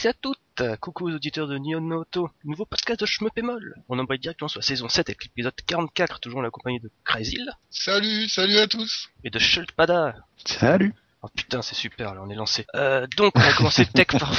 Tous et à toutes. Coucou aux auditeurs de Nihon Auto. Nouveau podcast de Schmeupémol. On embraye directement sur la saison 7 avec l'épisode 44, toujours en la compagnie de Crazyl Salut, salut à tous. et de Shultpada. Salut Oh putain, c'est super, là, on est lancé. Euh, donc, on va commencer Tech par... on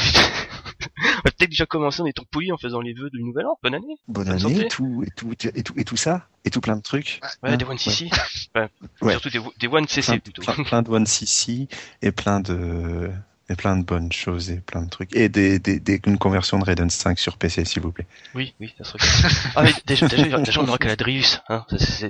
va peut-être déjà commencer en étant poli en faisant les vœux du nouvel an. Bonne année. Bonne Bonne année, santé. et tout, et tout, et tout, et tout ça, et tout plein de trucs. Ouais, Hein, des One CC. Ouais. Ouais. Surtout des, des One CC plein, plutôt. plein, plein de One CC et plein de et plein de bonnes choses et plein de trucs et des, des, des- une conversion de Raiden 5 sur PC s'il vous plaît. Oui, oui, ça serait. Ah mais déjà, déjà, déjà on aura qu'à la Drius, hein. C'est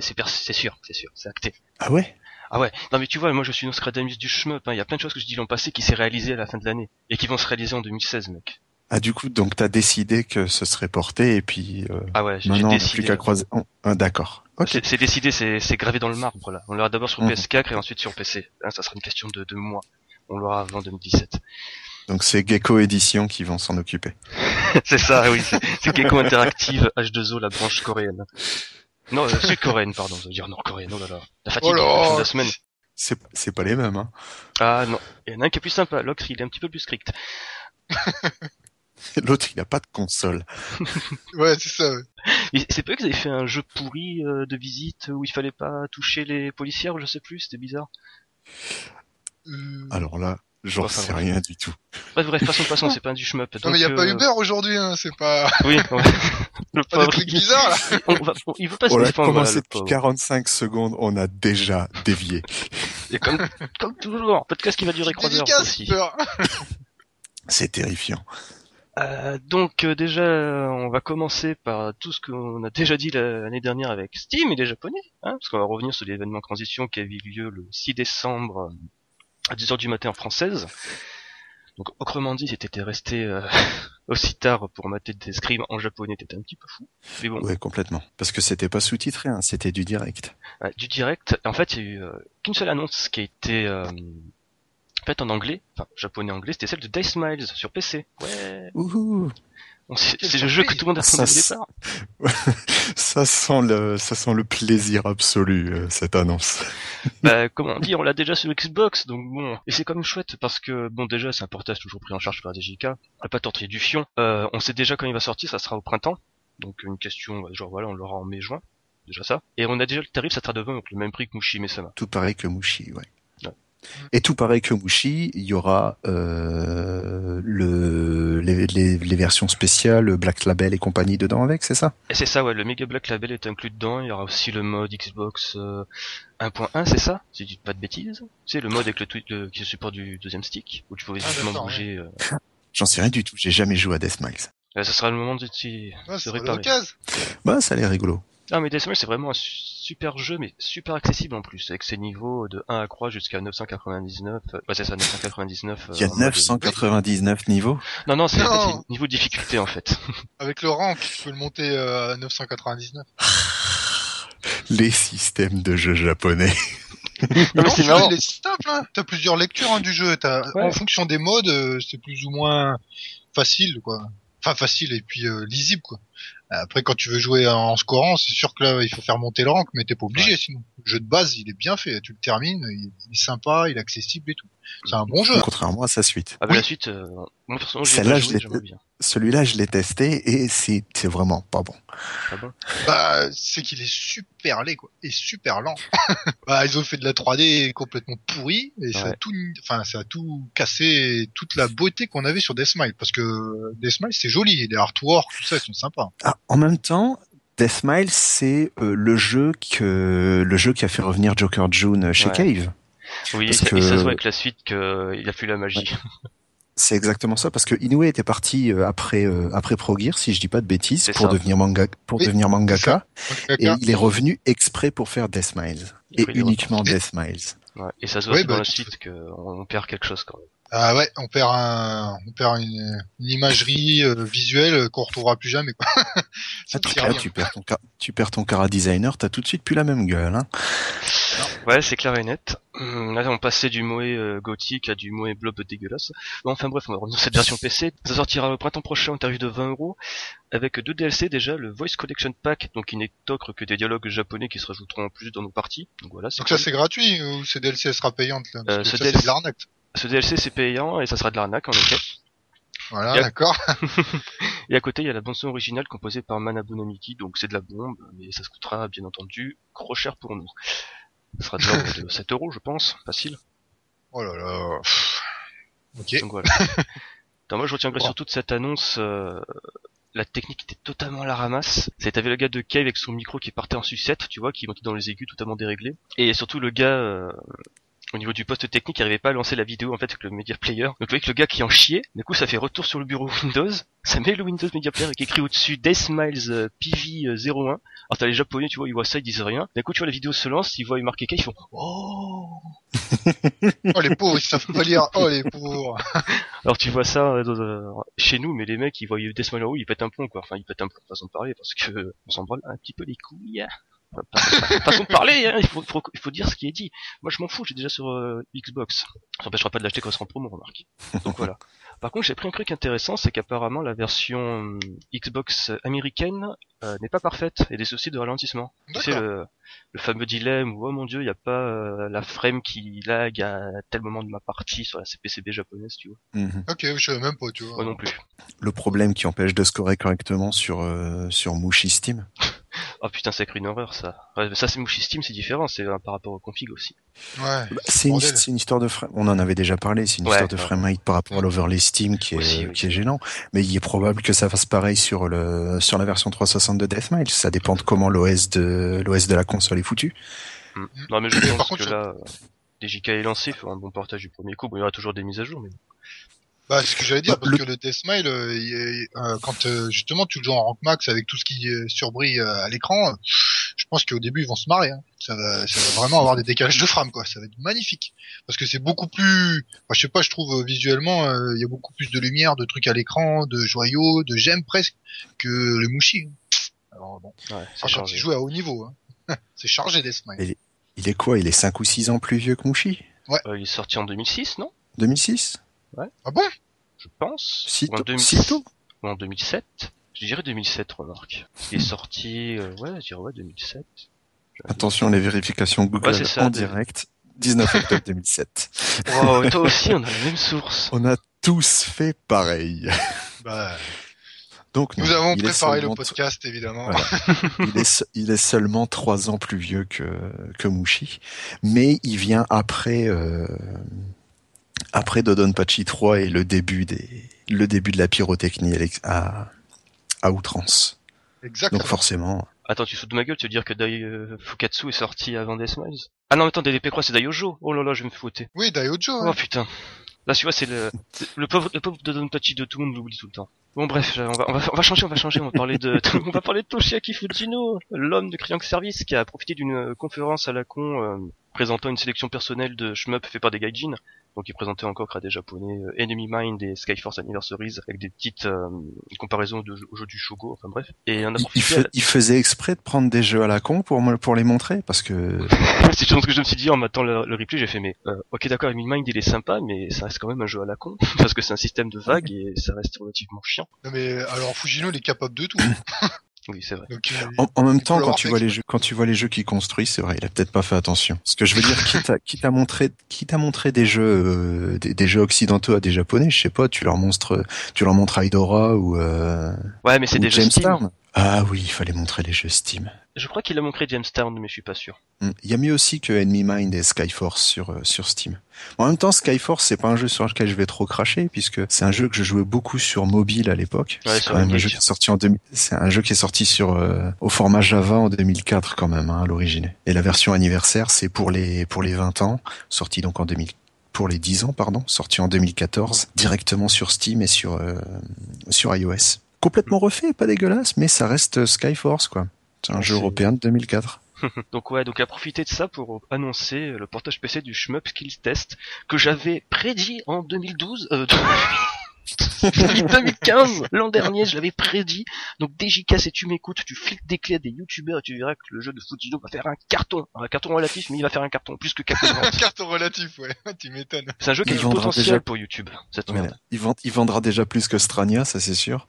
sûr, c'est sûr, c'est acté. Ah ouais? Ah ouais, non mais tu vois, moi je suis Nostradamus du shmup, hein. il y a plein de choses que je dis l'an passé qui s'est réalisé à la fin de l'année et qui vont se réaliser en 2016, mec. Ah du coup donc t'as décidé que ce serait porté et puis euh, Ah ouais, maintenant on n'a plus qu'à croiser. Oh, ah, D'accord. Ok. C'est décidé, c'est gravé dans le marbre là. On l'aura d'abord sur Mhm. PS4 et ensuite sur PC. Hein, ça sera une question de, de mois. On l'aura avant 2017. Donc c'est Gecko Edition qui vont s'en occuper. c'est ça, oui, c'est Gecko Interactive H2O, la branche coréenne. Non, euh, sud-coréenne, pardon, ça veut dire nord-coréenne, oh là là. La fatigue Oh là de la semaine. C'est c'est pas les mêmes hein. Ah non, il y en a un qui est plus sympa, l'autre il est un petit peu plus strict. L'autre il a pas de console. Ouais, c'est ça. ouais. C'est pas eux qu'ils avaient fait un jeu pourri euh, de visite où il fallait pas toucher les policières, ou je sais plus, c'était bizarre. Euh, Alors là, j'en Enfin, sais bref. rien du tout. Bref, bref, passons, passons, c'est pas un du shmup. Non donc, mais y a pas euh, Uber aujourd'hui, hein. C'est pas, Oui, ouais. le pas des pauvre. trucs bizarres là. On va, on- il veut pas se On a commencé depuis pauvre. 45 secondes, on a déjà dévié. Et comme, comme toujours, podcast qui va durer 3 heures aussi. C'est terrifiant. Euh, donc euh, déjà, on va commencer par tout ce qu'on a déjà dit la- l'année dernière avec Steam et les Japonais, hein, parce qu'on va revenir sur l'événement transition qui a eu lieu le 6 décembre à 10h du matin en française. Donc autrement dit, si t'étais resté euh, aussi tard pour mater des scrims en japonais, t'étais un petit peu fou. Mais bon, Ouais, complètement. Parce que c'était pas sous-titré, hein, c'était du direct. Ouais, du direct. En fait, il y a eu euh, qu'une seule annonce qui a été euh, faite en anglais, enfin japonais-anglais, c'était celle de Dice Miles sur PC. Ouais. Ouhou C'est le jeu que tout le monde a Ça. Ça sent le, ça sent le plaisir absolu, euh, cette annonce. bah, comment dire, on l'a déjà sur Xbox, donc bon. Et c'est quand même chouette parce que, bon, déjà, c'est un portage toujours pris en charge par DJK. On va pas tortiller du fion. Euh, on sait déjà quand il va sortir, ça sera au printemps. Donc une question, genre voilà, on l'aura en mai-juin. Déjà ça. Et on a déjà le tarif, ça sera de 20, donc le même prix que Mushi Mesama. Tout pareil que Mushi, ouais. Et tout pareil que Mushi, il y aura euh, le, les, les, les versions spéciales, Black Label et compagnie dedans avec, c'est ça? Et c'est ça, ouais, le Mega Black Label est inclus dedans. Il y aura aussi le mode Xbox euh, 1.1, c'est ça? Si je dis pas de bêtises. C'est le mode avec le, tweet, le qui se supporte du deuxième stick, où tu pouvais Ah, justement bouger. euh. J'en sais rien du tout, j'ai jamais joué à Deathmiles. Là, ça sera le moment de Ouais, c'est réparer. l'occasion. Bah, ça a l'air rigolo. Ah mais Deathmatch c'est vraiment un su- super jeu mais super accessible en plus avec ses niveaux de 1 à croix jusqu'à 999 euh, ouais c'est ça 999 euh, Il y a en mode- 999 niveaux? non non c'est niveau de difficulté en fait Avec le rank, tu peux le monter euh, à 999. Les systèmes de jeux japonais. non mais Non, c'est marrant simple, hein. T'as plusieurs lectures hein, du jeu. T'as, Ouais. en fonction des modes, euh, c'est plus ou moins facile, quoi. Enfin, facile et puis euh, lisible, quoi. Après, quand tu veux jouer en scorant, c'est sûr que là, il faut faire monter le rank, mais t'es pas obligé, sinon. Le jeu de base, il est bien fait. Tu le termines, il il est sympa, il est accessible et tout. C'est un bon jeu. Contrairement à sa suite. ah bah la suite euh, moi personnellement j'ai pas joué bien Celui-là, je l'ai testé et c'est vraiment pas bon. ah bon? Bah, c'est qu'il est super laid, quoi. Et super lent. bah, ils ont fait de la 3D complètement pourrie, et ça a tout, enfin, ça a tout cassé toute la beauté qu'on avait sur Deathmile. Parce que Deathmile, c'est joli. Les artworks, tout ça, ils sont sympas. Ah, en même temps, Deathmile, c'est euh, le jeu que le jeu qui a fait revenir Joker June chez Ouais. Cave. Oui Parce ça, que- et ça se voit avec la suite qu'il a plus la magie C'est exactement ça parce que Inoue était parti euh, après euh, après Pro Gear, si je dis pas de bêtises, pour ça. devenir manga pour Oui, devenir mangaka et il est revenu exprès pour faire Deathmiles et Oui, il est uniquement. Deathmiles. ouais. et ça se voit aussi dans bah, la suite qu'on perd quelque chose quand même Ah ouais, on perd un, on perd une, une imagerie euh, visuelle qu'on retrouvera plus jamais, quoi. ça Ah, tu, rien. tu perds ton tu perds ton cara designer, t'as tout de suite plus la même gueule. Hein. Ouais, c'est clair et net. Hum, Là, on passait du Moe euh, gothique à du Moe blob dégueulasse. Bon, enfin bref, on va revenir sur cette version PC. Ça sortira au printemps prochain au tarif de 20 euros, avec deux DLC déjà, le Voice Collection Pack, donc qui n'est autre que des dialogues japonais qui se rajouteront en plus dans nos parties. Donc voilà, Donc cool. ça, c'est gratuit, ou ce DLC sera payante, là? Euh, ce ça, DLC c'est de l'arnaque. Ce DLC c'est payant et ça sera de l'arnaque en effet. Voilà, d'accord. Et à côté, il y a la bande son originale composée par Manabu Namiki, donc c'est de la bombe, mais ça se coûtera bien entendu trop cher pour nous. Ça sera de l'ordre de 7 euros, je pense, facile. Oh là là. Ok. Donc voilà. Moi je retiendrai surtout de cette annonce, euh, la technique était totalement à la ramasse. C'est t'avais le gars de Cave avec son micro qui partait en sucette, tu vois, qui montait dans les aigus totalement déréglé. Et surtout le gars, euh, au niveau du poste technique, il arrivait pas à lancer la vidéo en fait avec le Media Player. Donc avec le gars qui en chiait, du coup ça fait retour sur le bureau Windows, ça met le Windows Media Player avec écrit au-dessus Deathmiles euh, PV euh, 01. Alors t'as les japonais, tu vois, ils voient ça, ils disent rien. D'un coup tu vois la vidéo se lance, ils voient marqué Cave, ils font Oh Oh les pauvres, ils savent pas lire. Oh les pauvres. Alors tu vois ça euh, dans, euh, chez nous, mais les mecs ils voient Deathmile en haut, ils pètent un plomb quoi. Enfin ils pètent un plomb, façon de parler, parce que on s'en branle un petit peu les couilles. Enfin, pas- pas- façon de parler, hein, il, faut, faut, il faut dire ce qui est dit. Moi je m'en fous, j'ai déjà sur euh, Xbox. Ça n'empêchera pas de l'acheter quand elle sera en promo, remarque. Donc voilà. Par contre j'ai pris un truc intéressant, c'est qu'apparemment la version euh, Xbox américaine euh, n'est pas parfaite et des soucis de ralentissement. Tu sais le, le fameux dilemme où oh mon dieu il n'y a pas euh, la frame qui lag à tel moment de ma partie sur la CPCB japonaise, tu vois. Mhm. Ok, je savais même pas, tu vois. Moi non plus. Le problème qui empêche de scorer correctement sur euh, sur Mushi Steam. Oh putain, c'est une horreur ça. Ouais, ça c'est Mushi Steam, c'est différent, c'est euh, par rapport au config aussi. Ouais. Bah, c'est une, Bordel. c'est une histoire de frame. On en avait déjà parlé. C'est une Ouais, histoire de framerate par rapport à l'overlay Steam qui est Aussi, oui. qui est gênant. Mais il est probable que ça fasse pareil sur le sur la version 360 de Deathmatch. Ça dépend de comment l'OS de l'OS de la console est foutu. Hmm. Non mais je pense contre, que ça- là, euh, DJK est lancé, fera un bon portage du premier coup. Bon, il y aura toujours des mises à jour, mais Bah, c'est ce que j'allais dire, Bah, parce le- que le Deathmile, euh, il est- euh, quand euh, justement tu le joues en rank max avec tout ce qui euh, surbrille euh, à l'écran, euh, je pense qu'au début ils vont se marrer. Hein. Ça, va, ça va vraiment avoir des décalages de frame, quoi. Ça va être magnifique. Parce que c'est beaucoup plus... Enfin, je sais pas, je trouve visuellement, euh, il y a beaucoup plus de lumière, de trucs à l'écran, de joyaux, de gemmes presque, que le Mushi. Alors bon, ouais, c'est chargé. il joue à haut niveau. Hein. c'est chargé Deathmile. Et- Il est quoi? Il est 5 ou 6 ans plus vieux que Mushi? Euh, il est sorti en 2006, non? 2006 Ah bon? Je pense. Si ou en, tôt- 2000 si tôt ou en 2007 Je dirais 2007, remarque. Il est sorti, euh, ouais, je dirais ouais, 2007. Attention les vérifications Google Ouais, ça, en direct. 19 octobre 2007. Wow, toi aussi, on a la même source. On a tous fait pareil. Bah, Donc nous non, avons il est préparé le seulement- podcast, évidemment. Voilà. il, est, se- il est seulement trois ans plus vieux que, que Mushi, mais il vient après euh, après Dodonpachi 3 et le début des le début de la pyrotechnie à, outrance. Exactement. Donc forcément, Attends, tu sautes de ma gueule, tu veux dire que Dai euh, Fukatsu est sorti avant Deathmiles Ah non, attends, DDP Croix, c'est Daiojo. Oh là là, je vais me fouetter. Oui, Daiojo. Oh putain. Là, tu vois, c'est le, le pauvre, le pauvre de Donpachi de tout le monde l'oublie tout le temps. Bon, bref, on va, on va, on va changer, on va changer, on va parler de, on va parler de Toshiaki Fujino, l'homme de Crank Service qui a profité d'une euh, conférence à la con, euh, présentant une sélection personnelle de shmup fait par des gaijin. Donc, il présentait encore à des japonais euh, Enemy Mind et Skyforce Anniversaries avec des petites euh, comparaisons de, jeux- aux jeux du Shogo, enfin bref. Et a il, il profité. fe- il faisait exprès de prendre des jeux à la con pour me- pour les montrer parce que c'est chose que je me suis dit en m'attendant le, le replay, j'ai fait mais euh, ok d'accord, Enemy Mind il est sympa, mais ça reste quand même un jeu à la con parce que c'est un système de vagues et ça reste relativement chiant. Non mais alors Fujino il est capable de tout. Oui, c'est vrai. Donc, euh, En, en même temps, quand tu vois les jeux, quand tu vois les jeux qu'il construit, c'est vrai, il a peut-être pas fait attention. Ce que je veux dire, quitte à, quitte à montrer, quitte à montrer des jeux, euh, des, des jeux occidentaux à des japonais, je sais pas, tu leur montres, tu leur montres Aidora ou, euh, Ouais, mais c'est ou des jeux James Steam. Town. Ah oui, il fallait montrer les jeux Steam. Je crois qu'il a montré James Town, mais je suis pas sûr. Hmm. Il y a mieux aussi que Enemy Mind et Skyforce sur euh, sur Steam. En même temps, Skyforce c'est pas un jeu sur lequel je vais trop cracher puisque c'est un jeu que je jouais beaucoup sur mobile à l'époque. Ouais, c'est quand même un jeu qui est sorti en 2000 c'est un jeu qui est sorti sur euh, au format Java en 2004 quand même hein, à l'origine. Et la version anniversaire c'est pour les pour les 20 ans, sorti donc en 2000 pour les 10 ans pardon, sorti en 2014 directement sur Steam et sur euh, sur iOS. Complètement refait, pas dégueulasse, mais ça reste Skyforce quoi. C'est un Ouais, jeu européen de 2004. Donc ouais, donc à profiter de ça pour annoncer le portage PC du Shmup Skills Test que j'avais prédit en 2012. Euh, 2015, l'an dernier, je l'avais prédit. Donc DJK, si tu m'écoutes, tu files des clés à des youtubeurs et tu verras que le jeu de Fujino va faire un carton. Un carton relatif, mais il va faire un carton, plus que 4 un carton relatif, ouais. tu m'étonnes. C'est un jeu qui a du vendra potentiel déjà- pour YouTube, cette Ouais, merde. il, vend- il vendra déjà plus que Strania, ça c'est sûr.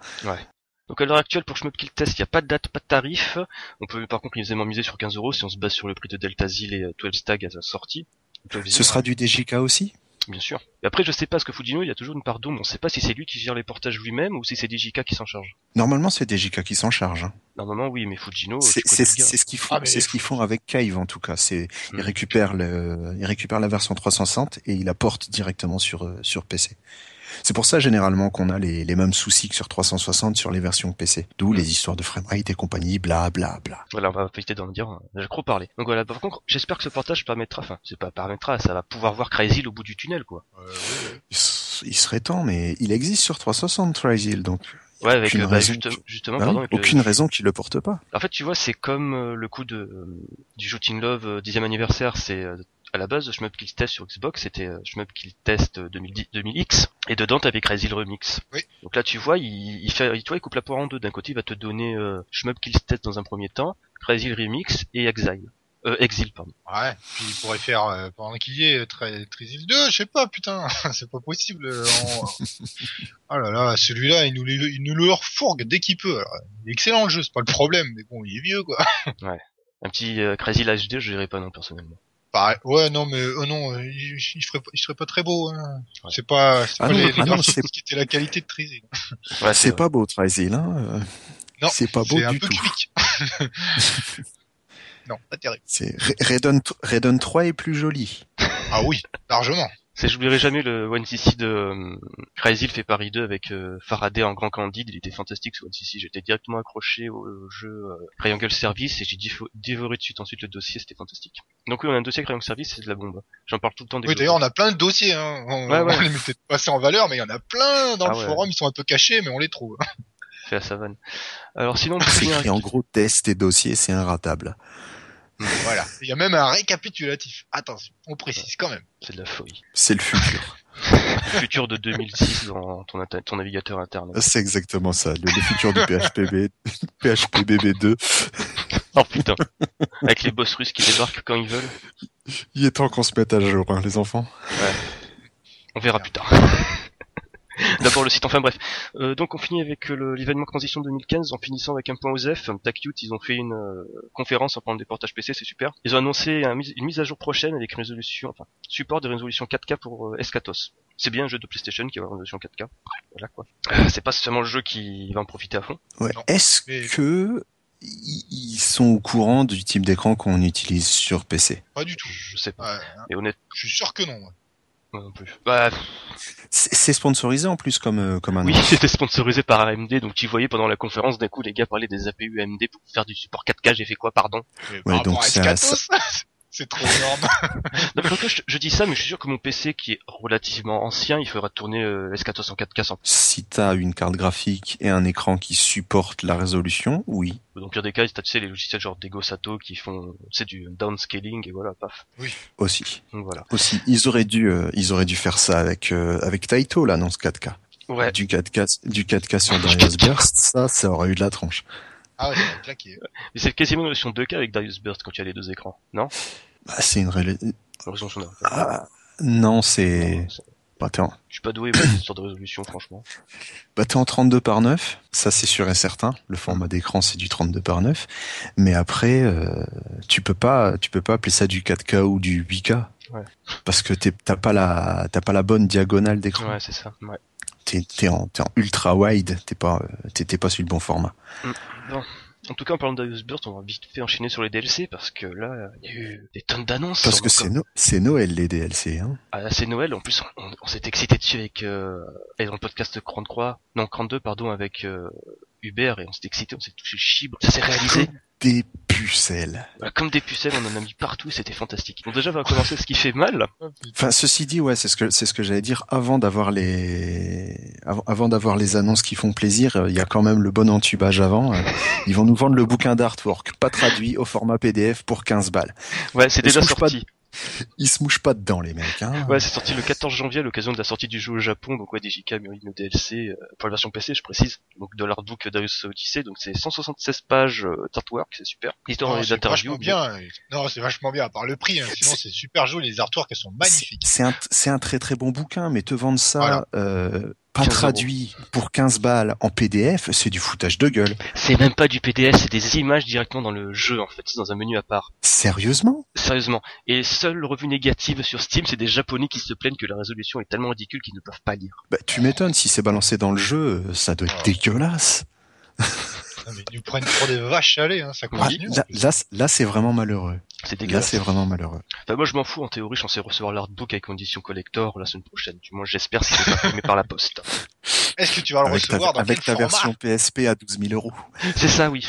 Donc à l'heure actuelle, pour Shmup Kill Test, il n'y a pas de date, pas de tarif. On peut par contre aisément miser sur 15 euros si on se base sur le prix de Delta Zil et euh, 12 Stag à sa sortie. 12 Ce sera du DJK aussi? Bien sûr. Et après, je sais pas, ce que Fujino, il y a toujours une part d'ombre. On sait pas si c'est lui qui gère les portages lui-même ou si c'est DJK qui s'en charge. Normalement, c'est DJK qui s'en charge. Hein. Normalement, oui, mais Fujino, C'est ce qu'ils font, Ah, c'est ce qu'ils font avec Cave en tout cas. C'est Mm. il récupère le, il récupère la version 360 et il la porte directement sur euh, sur PC. C'est pour ça généralement qu'on a les, les mêmes soucis que sur 360 sur les versions PC. D'où Mm. les histoires de framerate et compagnie, bla bla bla. Voilà, on va éviter d'en dire. hein. J'ai trop parlé. Donc voilà, par contre, j'espère que ce portage permettra, enfin, c'est pas permettra, ça va pouvoir voir Crazy au bout du tunnel, quoi. Euh, oui, oui. Il, serait temps, mais il existe sur 360 Trisil, donc Ouais, avec, Aucune euh, bah, raison juste- qui- justement, bah pardon, oui, avec le- aucune raison qu'il le porte pas. En fait, tu vois, c'est comme euh, le coup de euh, du Shooting Love euh, 10e anniversaire, c'est euh, à la base Shmup Kill Test sur Xbox, c'était euh, Shmup Kill Test euh, 2010 2000X et dedans t'avais Crazy remix. Oui. Donc là, tu vois, il, il fait tu vois, il coupe la poire en deux. D'un côté, il va te donner euh, Shmup Kill Test dans un premier temps, Crazy remix et Exile. Euh, Exile, pardon. Ouais, puis il pourrait faire, euh, pendant qu'il y est, très, Trisil 2, je sais pas, putain, c'est pas possible. euh, en- oh là là, celui-là, il nous, le- il nous le refourgue dès qu'il peut. Alors, il est excellent le jeu, c'est pas le problème, mais bon, il est vieux, quoi. Un petit euh, Crazy l'HD, je dirais pas non personnellement. Pareil. Ouais, non, mais euh, non, euh, il, il, serait, pas- il serait pas très beau. Hein. Ouais. C'est pas, c'est Ah pas non, les, ah les non, graphismes c'est- qui étaient la qualité de Trisil. Ouais, c'est pas beau Trisil, hein. Non, c'est pas beau C'est un du peu tout. quick. non, pas terrible. C'est Raiden 3 est plus joli. Ah oui, largement. C'est, j'oublierai jamais le One CC de euh, Crazy fait Paris 2 avec euh, Faraday en grand candide, il était fantastique ce One CC, j'étais directement accroché au, au jeu euh, Triangle Service et j'ai dévoré de suite ensuite le dossier, c'était fantastique. Donc oui, on a un dossier Triangle Service, c'est de la bombe. J'en parle tout le temps des Oui, d'ailleurs, on a plein de dossiers. Hein. On, Ouais, ouais. on les mettait pas assez en valeur, mais il y en a plein dans Ah le ouais. forum. Ils sont un peu cachés, mais on les trouve. fait à savane. Alors sinon, C'est écrit en gros test et dossier, c'est inratable. Voilà. Il y a même un récapitulatif. Attention, on précise quand même. c'est de la folie. C'est le futur. Le futur de 2006 dans ton, navigateur interne. C'est exactement ça, le, le futur du PHPB, PHPBB2. Oh putain. Avec les boss russes qui débarquent quand ils veulent. Il est temps qu'on se mette à jour, hein, les enfants. On verra plus tard. D'abord le site, enfin bref. Euh, donc on finit avec euh, le- l'événement Transition 2015 en finissant avec un point OSEF. TACute, ils ont fait une euh, conférence en parlant des portages PC, c'est super. Ils ont annoncé un une mise à jour prochaine avec résolution, enfin, support de résolution 4K pour euh, Escatos. C'est bien un jeu de PlayStation qui va avoir une résolution 4K. Voilà quoi. Euh, c'est pas seulement le jeu qui va en profiter à fond. Ouais. Est-ce Mais- que ils sont au courant du type d'écran qu'on utilise sur PC Pas du tout. Je sais pas. Ouais, Mais honnête, je suis sûr que non. Moi non plus. Bah, C'est sponsorisé en plus comme euh, comme un. oui, c'était sponsorisé par AMD, donc tu voyais pendant la conférence, d'un coup les gars parlaient des APU AMD pour faire du support 4K, j'ai fait quoi, pardon? Ouais, par donc rapport à c'est trop énorme. Non, mais en fait, je, je dis ça, mais je suis sûr que mon PC qui est relativement ancien, il fera tourner euh, Escatos en 4K sans. Si t'as une carte graphique et un écran qui supporte la résolution, oui. Dans le pire des cas, t'as tu sais les logiciels genre Dego Sato qui font c'est du downscaling et voilà, paf. Aussi. Donc voilà. Aussi, ils auraient dû, euh, ils auraient dû faire ça avec euh, avec Taito là dans ce 4K. Ouais. Du 4K, du 4K sur Darius Burst, ça, ça aurait eu de la tronche. Ah ouais, ça va claquer. Mais c'est quasiment une version 2K avec Darius Burst quand il y a les deux écrans, non? Bah, c'est une ré- Résolution non. ah, non, c'est c'est- bah, t'es en... Je suis pas doué pour cette sorte de résolution, franchement. bah, t'es en 32 par 9, ça c'est sûr et certain. Le format d'écran c'est du 32 par 9, mais après euh, tu peux pas, tu peux pas appeler ça du 4K ou du 8K. Ouais. Parce que t'es- t'as pas la, t'as pas la bonne diagonale d'écran. Ouais, c'est ça. Ouais. T'es, en, en ultra wide, t'es pas, t'es, t'es pas sur le bon format. En tout cas, en parlant Burst, on va vite fait enchaîner sur les DLC parce que là, il y a eu des tonnes d'annonces. Parce que c'est, no- Noël les DLC, hein. Ah, c'est Noël, en plus on, on s'est excité dessus avec euh, dans le podcast 33, non 32 pardon avec euh, Hubert et on s'est excité, on s'est touché le chibre, ça s'est réalisé Des pucelles. Voilà, comme des pucelles, on en a mis partout, c'était fantastique. Donc déjà on va commencer ce qui fait mal. Enfin, ceci dit, ouais, c'est ce que c'est ce que j'allais dire avant d'avoir les avant, avant d'avoir les annonces qui font plaisir. euh, Il y a quand même le bon entubage avant. euh, Ils vont nous vendre le bouquin d'artwork, pas traduit au format PDF pour 15 balles. Ouais, c'est déjà sorti. Ils se mouchent pas dedans, les mecs. Hein. Ouais, c'est sorti le 14 janvier à l'occasion de la sortie du jeu au Japon. Donc ouais, DJK a mis le DLC euh, pour la version PC, je précise. Donc de l'artbook Darius Odyssey. Donc c'est 176 pages euh, d'artwork, c'est super. Histoire Non, et c'est d'interview. vachement bien. Non, c'est vachement bien. À part le prix, hein. sinon C'est- super joli. Les artworks, elles sont magnifiques. C'est un c'est un très très bon bouquin, mais te vendre ça Voilà. euh, pas 15 traduit pour 15 balles en PDF, c'est du foutage de gueule. C'est même pas du PDF, c'est des images directement dans le jeu en fait, c'est dans un menu à part. Sérieusement? Sérieusement. Et seule revue négative sur Steam, c'est des japonais qui se plaignent que la résolution est tellement ridicule qu'ils ne peuvent pas lire. bah, Tu m'étonnes, si c'est balancé dans le jeu, ça doit être Ah. dégueulasse. Non, mais ils nous prennent pour des vaches à lait, hein, ça continue. là, là, là, c'est vraiment malheureux. C'est Là, dégueulasse. c'est vraiment malheureux. Enfin, moi je m'en fous, en théorie je suis censé recevoir l'artbook avec condition collector la semaine prochaine. Du moins j'espère si c'est pas imprimé par la poste. Est-ce que tu vas le Avec ta, recevoir dans avec quel ta format? version PSP à 12 000 euros. C'est ça oui.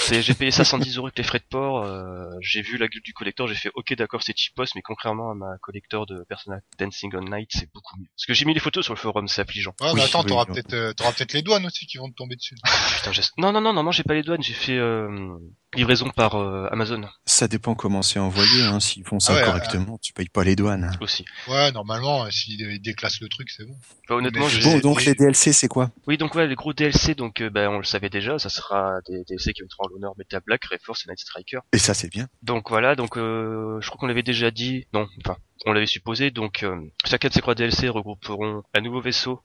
C'est, j'ai payé ça 110 euros avec les frais de port, euh, j'ai vu la gueule du collector, j'ai fait ok d'accord c'est cheapos, mais contrairement à ma collector de Persona Dancing on Night, c'est beaucoup mieux. Parce que j'ai mis les photos sur le forum, c'est affligeant. Ouais, Oui, mais attends, oui, t'auras oui. peut-être, euh, t'auras peut-être les douanes aussi qui vont te tomber dessus. Putain, j'ai... Non, non, non, non, non, j'ai pas les douanes, j'ai fait euh, livraison par euh, Amazon Ça dépend comment c'est envoyé. Hein. S'ils font ça Ah ouais, correctement, tu payes pas les douanes. hein. aussi. Ouais, normalement, euh, s'ils euh, déclassent le truc, c'est bon. Enfin, honnêtement, j'ai... Bon, donc les DLC, c'est quoi? Oui, donc ouais, les gros DLC, donc euh, ben, on le savait déjà, ça sera des DLC qui mettront en l'honneur Metal Black, Reforce et Night Striker. Et ça, c'est bien. Donc voilà, donc euh, je crois qu'on l'avait déjà dit, non, enfin, on l'avait supposé, donc euh, chacun de ces trois DLC regrouperont un nouveau vaisseau,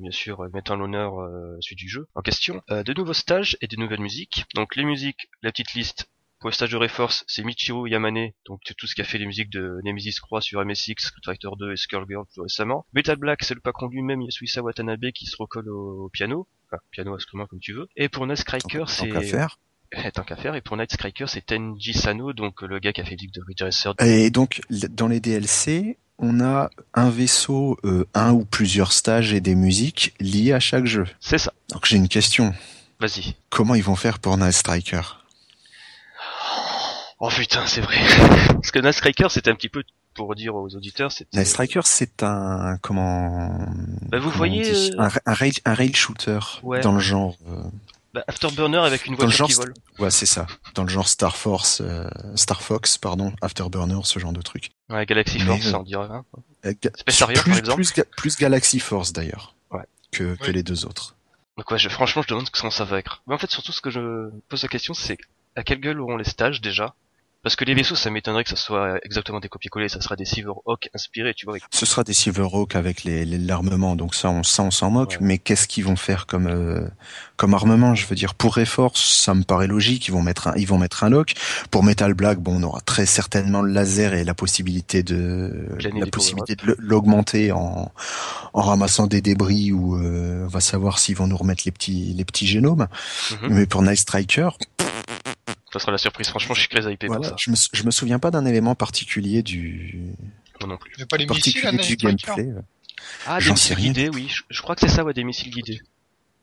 bien sûr euh, mettant en l'honneur euh, celui du jeu en question, euh, de nouveaux stages et de nouvelles musiques. Donc les musiques, la petite liste, pour le stage de Reforce, c'est Michiro Yamane, donc c'est tout ce qui a fait les musiques de Nemesis Croix sur MSX, Street Fighter 2 et Skullgirl plus récemment. Metal Black, c'est le patron lui-même, Yasuhisa Watanabe, qui se recolle au, piano, enfin piano instrument comme tu veux. Et pour Night Striker, Tant c'est... qu'à faire. Tant qu'à faire. Et pour Night Striker, c'est Tenji Sano, donc le gars qui a fait le de Ridge Racer. Et donc, dans les DLC, on a un vaisseau, euh, un ou plusieurs stages et des musiques liés à chaque jeu. C'est ça. Donc j'ai une question. Vas-y. Comment ils vont faire pour Night Striker? Oh putain, c'est vrai. Parce que Night Striker, c'était un petit peu, pour dire aux auditeurs, c'était... Night Striker, c'est un comment Bah, vous comment voyez, euh, un, un rail un rail shooter Ouais. dans le genre. euh, Bah, Afterburner avec une Dans le voiture genre, qui vole. ouais, c'est ça. Dans le genre Star Force, euh, Star Fox, pardon, Afterburner, ce genre de truc. Ouais, Galaxy Mais, Force, euh, on dirait. Hein. Space Harrier, par exemple. plus, ga- plus Galaxy Force d'ailleurs. Ouais. Que, que les deux autres. Donc ouais, je, franchement, je demande comment ça va être. Mais en fait, surtout, ce que je pose la question, c'est à quelle gueule auront les stages, déjà? Parce que les vaisseaux, ça m'étonnerait que ça soit exactement des copier-coller, ça sera des Silverhawk inspirés, tu vois. avec- Ce sera des Silverhawk avec les, les- l'armement, donc ça on, ça, on s'en moque. Ouais. Mais qu'est-ce qu'ils vont faire comme euh, comme armement? Je veux dire, pour Reforce, ça me paraît logique. Ils vont mettre un, ils vont mettre un lock. Pour Metal Black, bon, on aura très certainement le laser et la possibilité de Planer la possibilité de l'augmenter en en ramassant des débris ou euh, on va savoir s'ils vont nous remettre les petits les petits génomes. Mhm. Mais pour Night Striker, Ça sera la surprise. Franchement, je suis très hypé pour ça. je me je me souviens pas d'un élément particulier du Moi non plus. A pas les missiles, particulier là, du gameplay. Ah, des missiles guidés, oui. Je, je crois que c'est ça, ouais, des missiles guidés.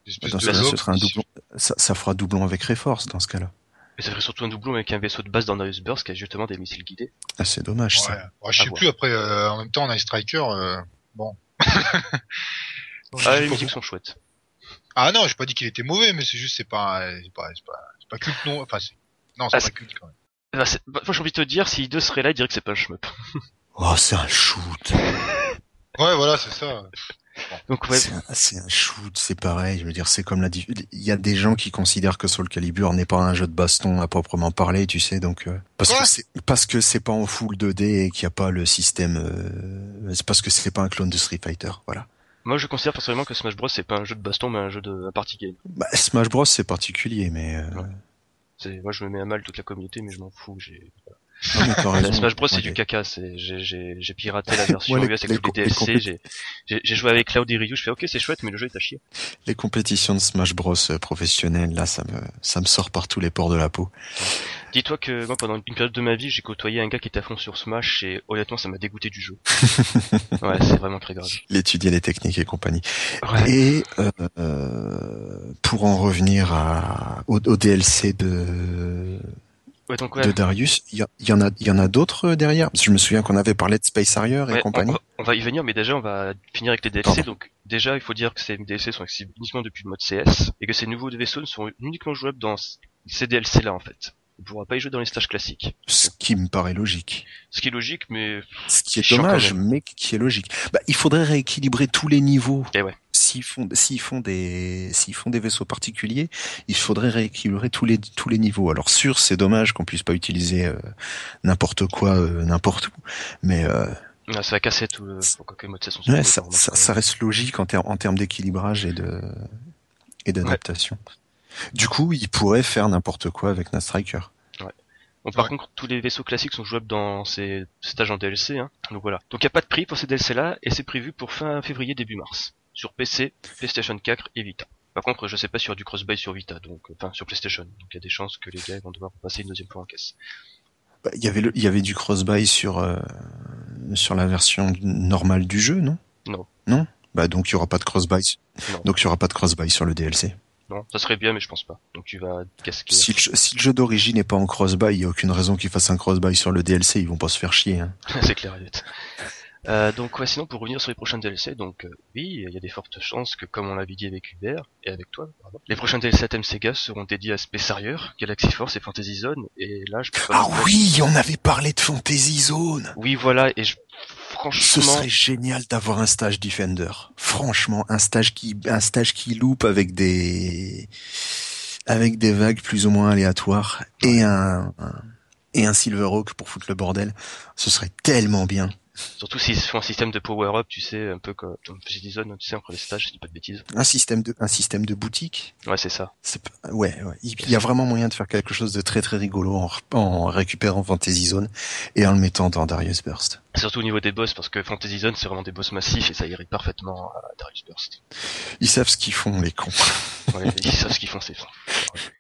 De ce sera un des- doublon. Ça, ça fera doublon avec Reforce dans ce cas-là. Et ça ferait surtout un doublon avec un vaisseau de base dans Darius Burst qui a justement des missiles guidés. Ah, c'est dommage Ouais. ça. Ouais, je À sais voir. plus, après, euh, en même temps, Night Striker, euh, bon. Ah, les musiques sont chouettes. Ah non, j'ai pas dit qu'il était mauvais, mais c'est juste, c'est pas, c'est pas, c'est pas, c'est pas culte non, enfin, c'est, non, c'est Ah, pas culte quand même. Bah, bah, j'ai envie de te dire, si deux seraient là, ils diraient que c'est pas un shmup. Oh, c'est un shoot. Ouais, voilà, c'est ça. Donc, ouais. C'est un, c'est un shoot, c'est pareil. Je veux dire, c'est comme la. Il y a des gens qui considèrent que Soul Calibur n'est pas un jeu de baston à proprement parler, tu sais, donc euh, parce que c'est parce que c'est pas en full 2D et qu'il n'y a pas le système. euh, c'est parce que c'est pas un clone de Street Fighter, voilà. Moi, je considère personnellement que Smash Bros, c'est pas un jeu de baston, mais un jeu de un party game. Bah, Smash Bros, c'est particulier, mais. Euh... Ouais. Moi, je me mets à mal toute la communauté, mais je m'en fous. J'ai, non, mais La. Smash Bros, c'est Ouais, du caca. C'est, j'ai, piraté la version Ouais, les- US avec les tous les DLC. J'ai, joué avec Cloud et Ryu. Je fais, ok, c'est chouette, mais le jeu est à chier. Les compétitions de Smash Bros euh, professionnelles, là, ça me ça me sort par tous les pores de la peau. Dis-toi que moi, pendant une période de ma vie, j'ai côtoyé un gars qui était à fond sur Smash et honnêtement, ça m'a dégoûté du jeu. ouais, c'est vraiment très grave. L'étudier les techniques et compagnie. Ouais. Et euh, euh, pour en revenir à, au, au DLC de, Ouais, donc ouais. de Darius, il y, en a, il y en a d'autres euh, derrière? Parce que je me souviens qu'on avait parlé de Space Harrier et Ouais, compagnie. on va y venir, mais déjà on va finir avec les DLC. Pardon. Donc déjà, il faut dire que ces DLC sont accessibles uniquement depuis le mode CS et que ces nouveaux vaisseaux ne sont uniquement jouables dans ces DLC là en fait. On pourra pas y jouer dans les stages classiques. Ce qui me paraît logique. Ce qui est logique, mais Ce qui est dommage, mais qui est logique. Bah, il faudrait rééquilibrer tous les niveaux. Eh ouais. S'ils font, s'ils font des, s'ils font des vaisseaux particuliers, il faudrait rééquilibrer tous les tous les niveaux. Alors sûr, c'est dommage qu'on puisse pas utiliser euh, n'importe quoi, euh, n'importe où. Mais euh, Ah, ça va casser tout le, Ouais, ça, ça, ça reste logique en, ter en termes d'équilibrage et de et d'adaptation. Du coup, il pourrait faire n'importe quoi avec Night Striker. Bon, par Ouais. contre, tous les vaisseaux classiques sont jouables dans ces stages en DLC, hein. Donc voilà. Donc il n'y a pas de prix pour ces DLC là, et c'est prévu pour fin février, début mars. Sur PC, PlayStation 4 et Vita. Par contre, je sais pas sur du cross-buy sur Vita, donc, euh, enfin, sur PlayStation. Donc il y a des chances que les gars vont devoir passer une deuxième fois en caisse. Bah, Il y avait le, il y avait du cross-buy sur euh, sur la version normale du jeu, non? Non. Non? Bah donc il y aura pas de cross-buy. Non. Donc il y aura pas de cross-buy sur le DLC. Non, ça serait bien, mais je pense pas. Donc tu vas casquer. Si le, jeu- si le jeu d'origine n'est pas en cross-buy, il y a aucune raison qu'ils fassent un cross-buy sur le DLC. Ils vont pas se faire chier. Hein. c'est clair net. Euh, donc ouais, sinon pour revenir sur les prochains DLC, donc euh, oui, il y a des fortes chances que comme on l'avait dit avec Hubert et avec toi, pardon, les prochains DLC à thème Sega seront dédiés à Space Harrier, Galaxy Force et Fantasy Zone. Et là, je peux pas. Ah oui, on avait parlé de Fantasy Zone. Oui, voilà. Et je... Ce serait génial d'avoir un stage Defender. Franchement, un stage qui, un stage qui loupe avec des, avec des vagues plus ou moins aléatoires et un, un- et un Silverhawk pour foutre le bordel. Ce serait tellement bien. Surtout s'ils font un système de power-up, tu sais, un peu comme comme Fantasy Zone, tu sais, entre les stages, je dis pas de bêtises. Un système de, un système de boutique. Ouais, c'est ça. Pas- ouais, ouais. Il y a vraiment moyen de faire quelque chose de très très rigolo en, récupérant Fantasy Zone et en le mettant dans Darius Burst. Surtout au niveau des boss, parce que Fantasy Zone, c'est vraiment des boss massifs et ça irait parfaitement à Darius Burst. Ils savent ce qu'ils font, les cons. Ouais, ils savent ce qu'ils font, c'est fin.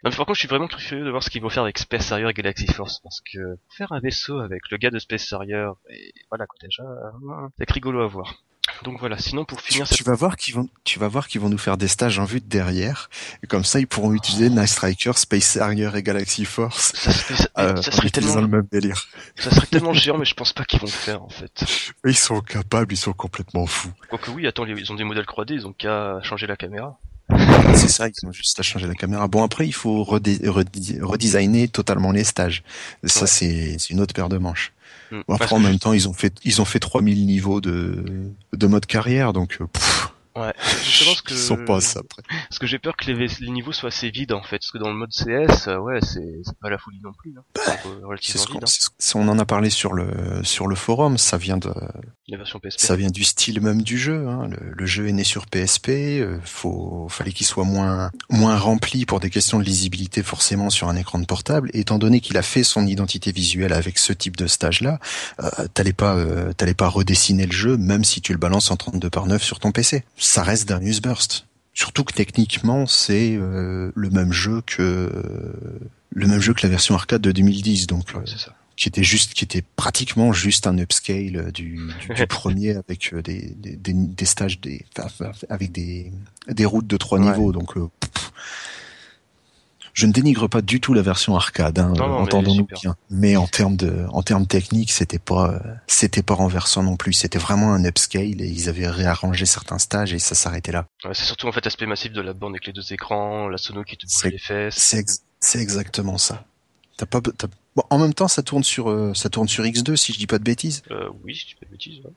Non, mais par contre, je suis vraiment curieux de voir ce qu'ils vont faire avec Space Harrier et Galaxy Force, parce que faire un vaisseau avec le gars de Space Harrier, et voilà, quoi, déjà, euh, c'est rigolo à voir. Donc voilà, sinon pour finir tu cette... vas voir qu'ils vont, tu vas voir qu'ils vont nous faire des stages en vue de derrière. Et comme ça, ils pourront utiliser Night Striker, Space Harrier et Galaxy Force. Ça, serait- ça- Euh, ça en serait utilisant tellement, le même délire. ça serait tellement géant, mais je pense pas qu'ils vont le faire, en fait. Ils sont capables, ils sont complètement fous. Quoique oui, attends, ils ont des modèles 3D, ils ont qu'à changer la caméra. C'est ça, ils ont juste à changer la caméra. Bon, après, il faut redé- redé- redesigner totalement les stages. Ça, Ouais. c'est une autre paire de manches. Bon, après, en même temps, ils ont fait, ils ont fait 3000 niveaux de, de mode carrière, donc, euh, pff, Ouais, je pense que ils sont pas ça près. parce que j'ai peur que les, les niveaux soient assez vides en fait, parce que dans le mode CS, euh, ouais, c'est c'est pas la folie non plus, hein. euh, C'est ce qu'on, vide. Hein. c'est ce- on en a parlé sur le, sur le forum. Ça vient de, La version PSP. ça vient du style même du jeu. Hein. Le, le jeu est né sur PSP. euh, faut, fallait qu'il soit moins, moins rempli pour des questions de lisibilité forcément sur un écran de portable. Et étant donné qu'il a fait son identité visuelle avec ce type de stage-là, euh, t'allais pas, euh, t'allais pas redessiner le jeu, même si tu le balances en 32 par 9 sur ton PC. Ça reste Darius Burst. Surtout que techniquement, c'est euh, le même jeu que le même jeu que la version arcade de 2010. Donc, euh, ça. qui était juste, qui était pratiquement juste un upscale euh, du, du, du premier avec euh, des, des, des, des stages, des, enfin, avec des, des routes de trois Ouais. niveaux. Donc, euh, pff. Je ne dénigre pas du tout la version arcade, hein, entendons-nous bien. Mais en termes de, en termes techniques, c'était pas, euh, c'était pas renversant non plus. C'était vraiment un upscale et ils avaient réarrangé certains stages et ça s'arrêtait là. Ouais, c'est surtout en fait l'aspect massif de la borne avec les deux écrans, la sono qui te bouge les fesses. C'est, ex- c'est exactement ça. T'as pas, bon, en même temps, ça tourne sur, euh, ça tourne sur X2 si je dis pas de bêtises. Euh, oui, si tu fais de bêtises. Ouais.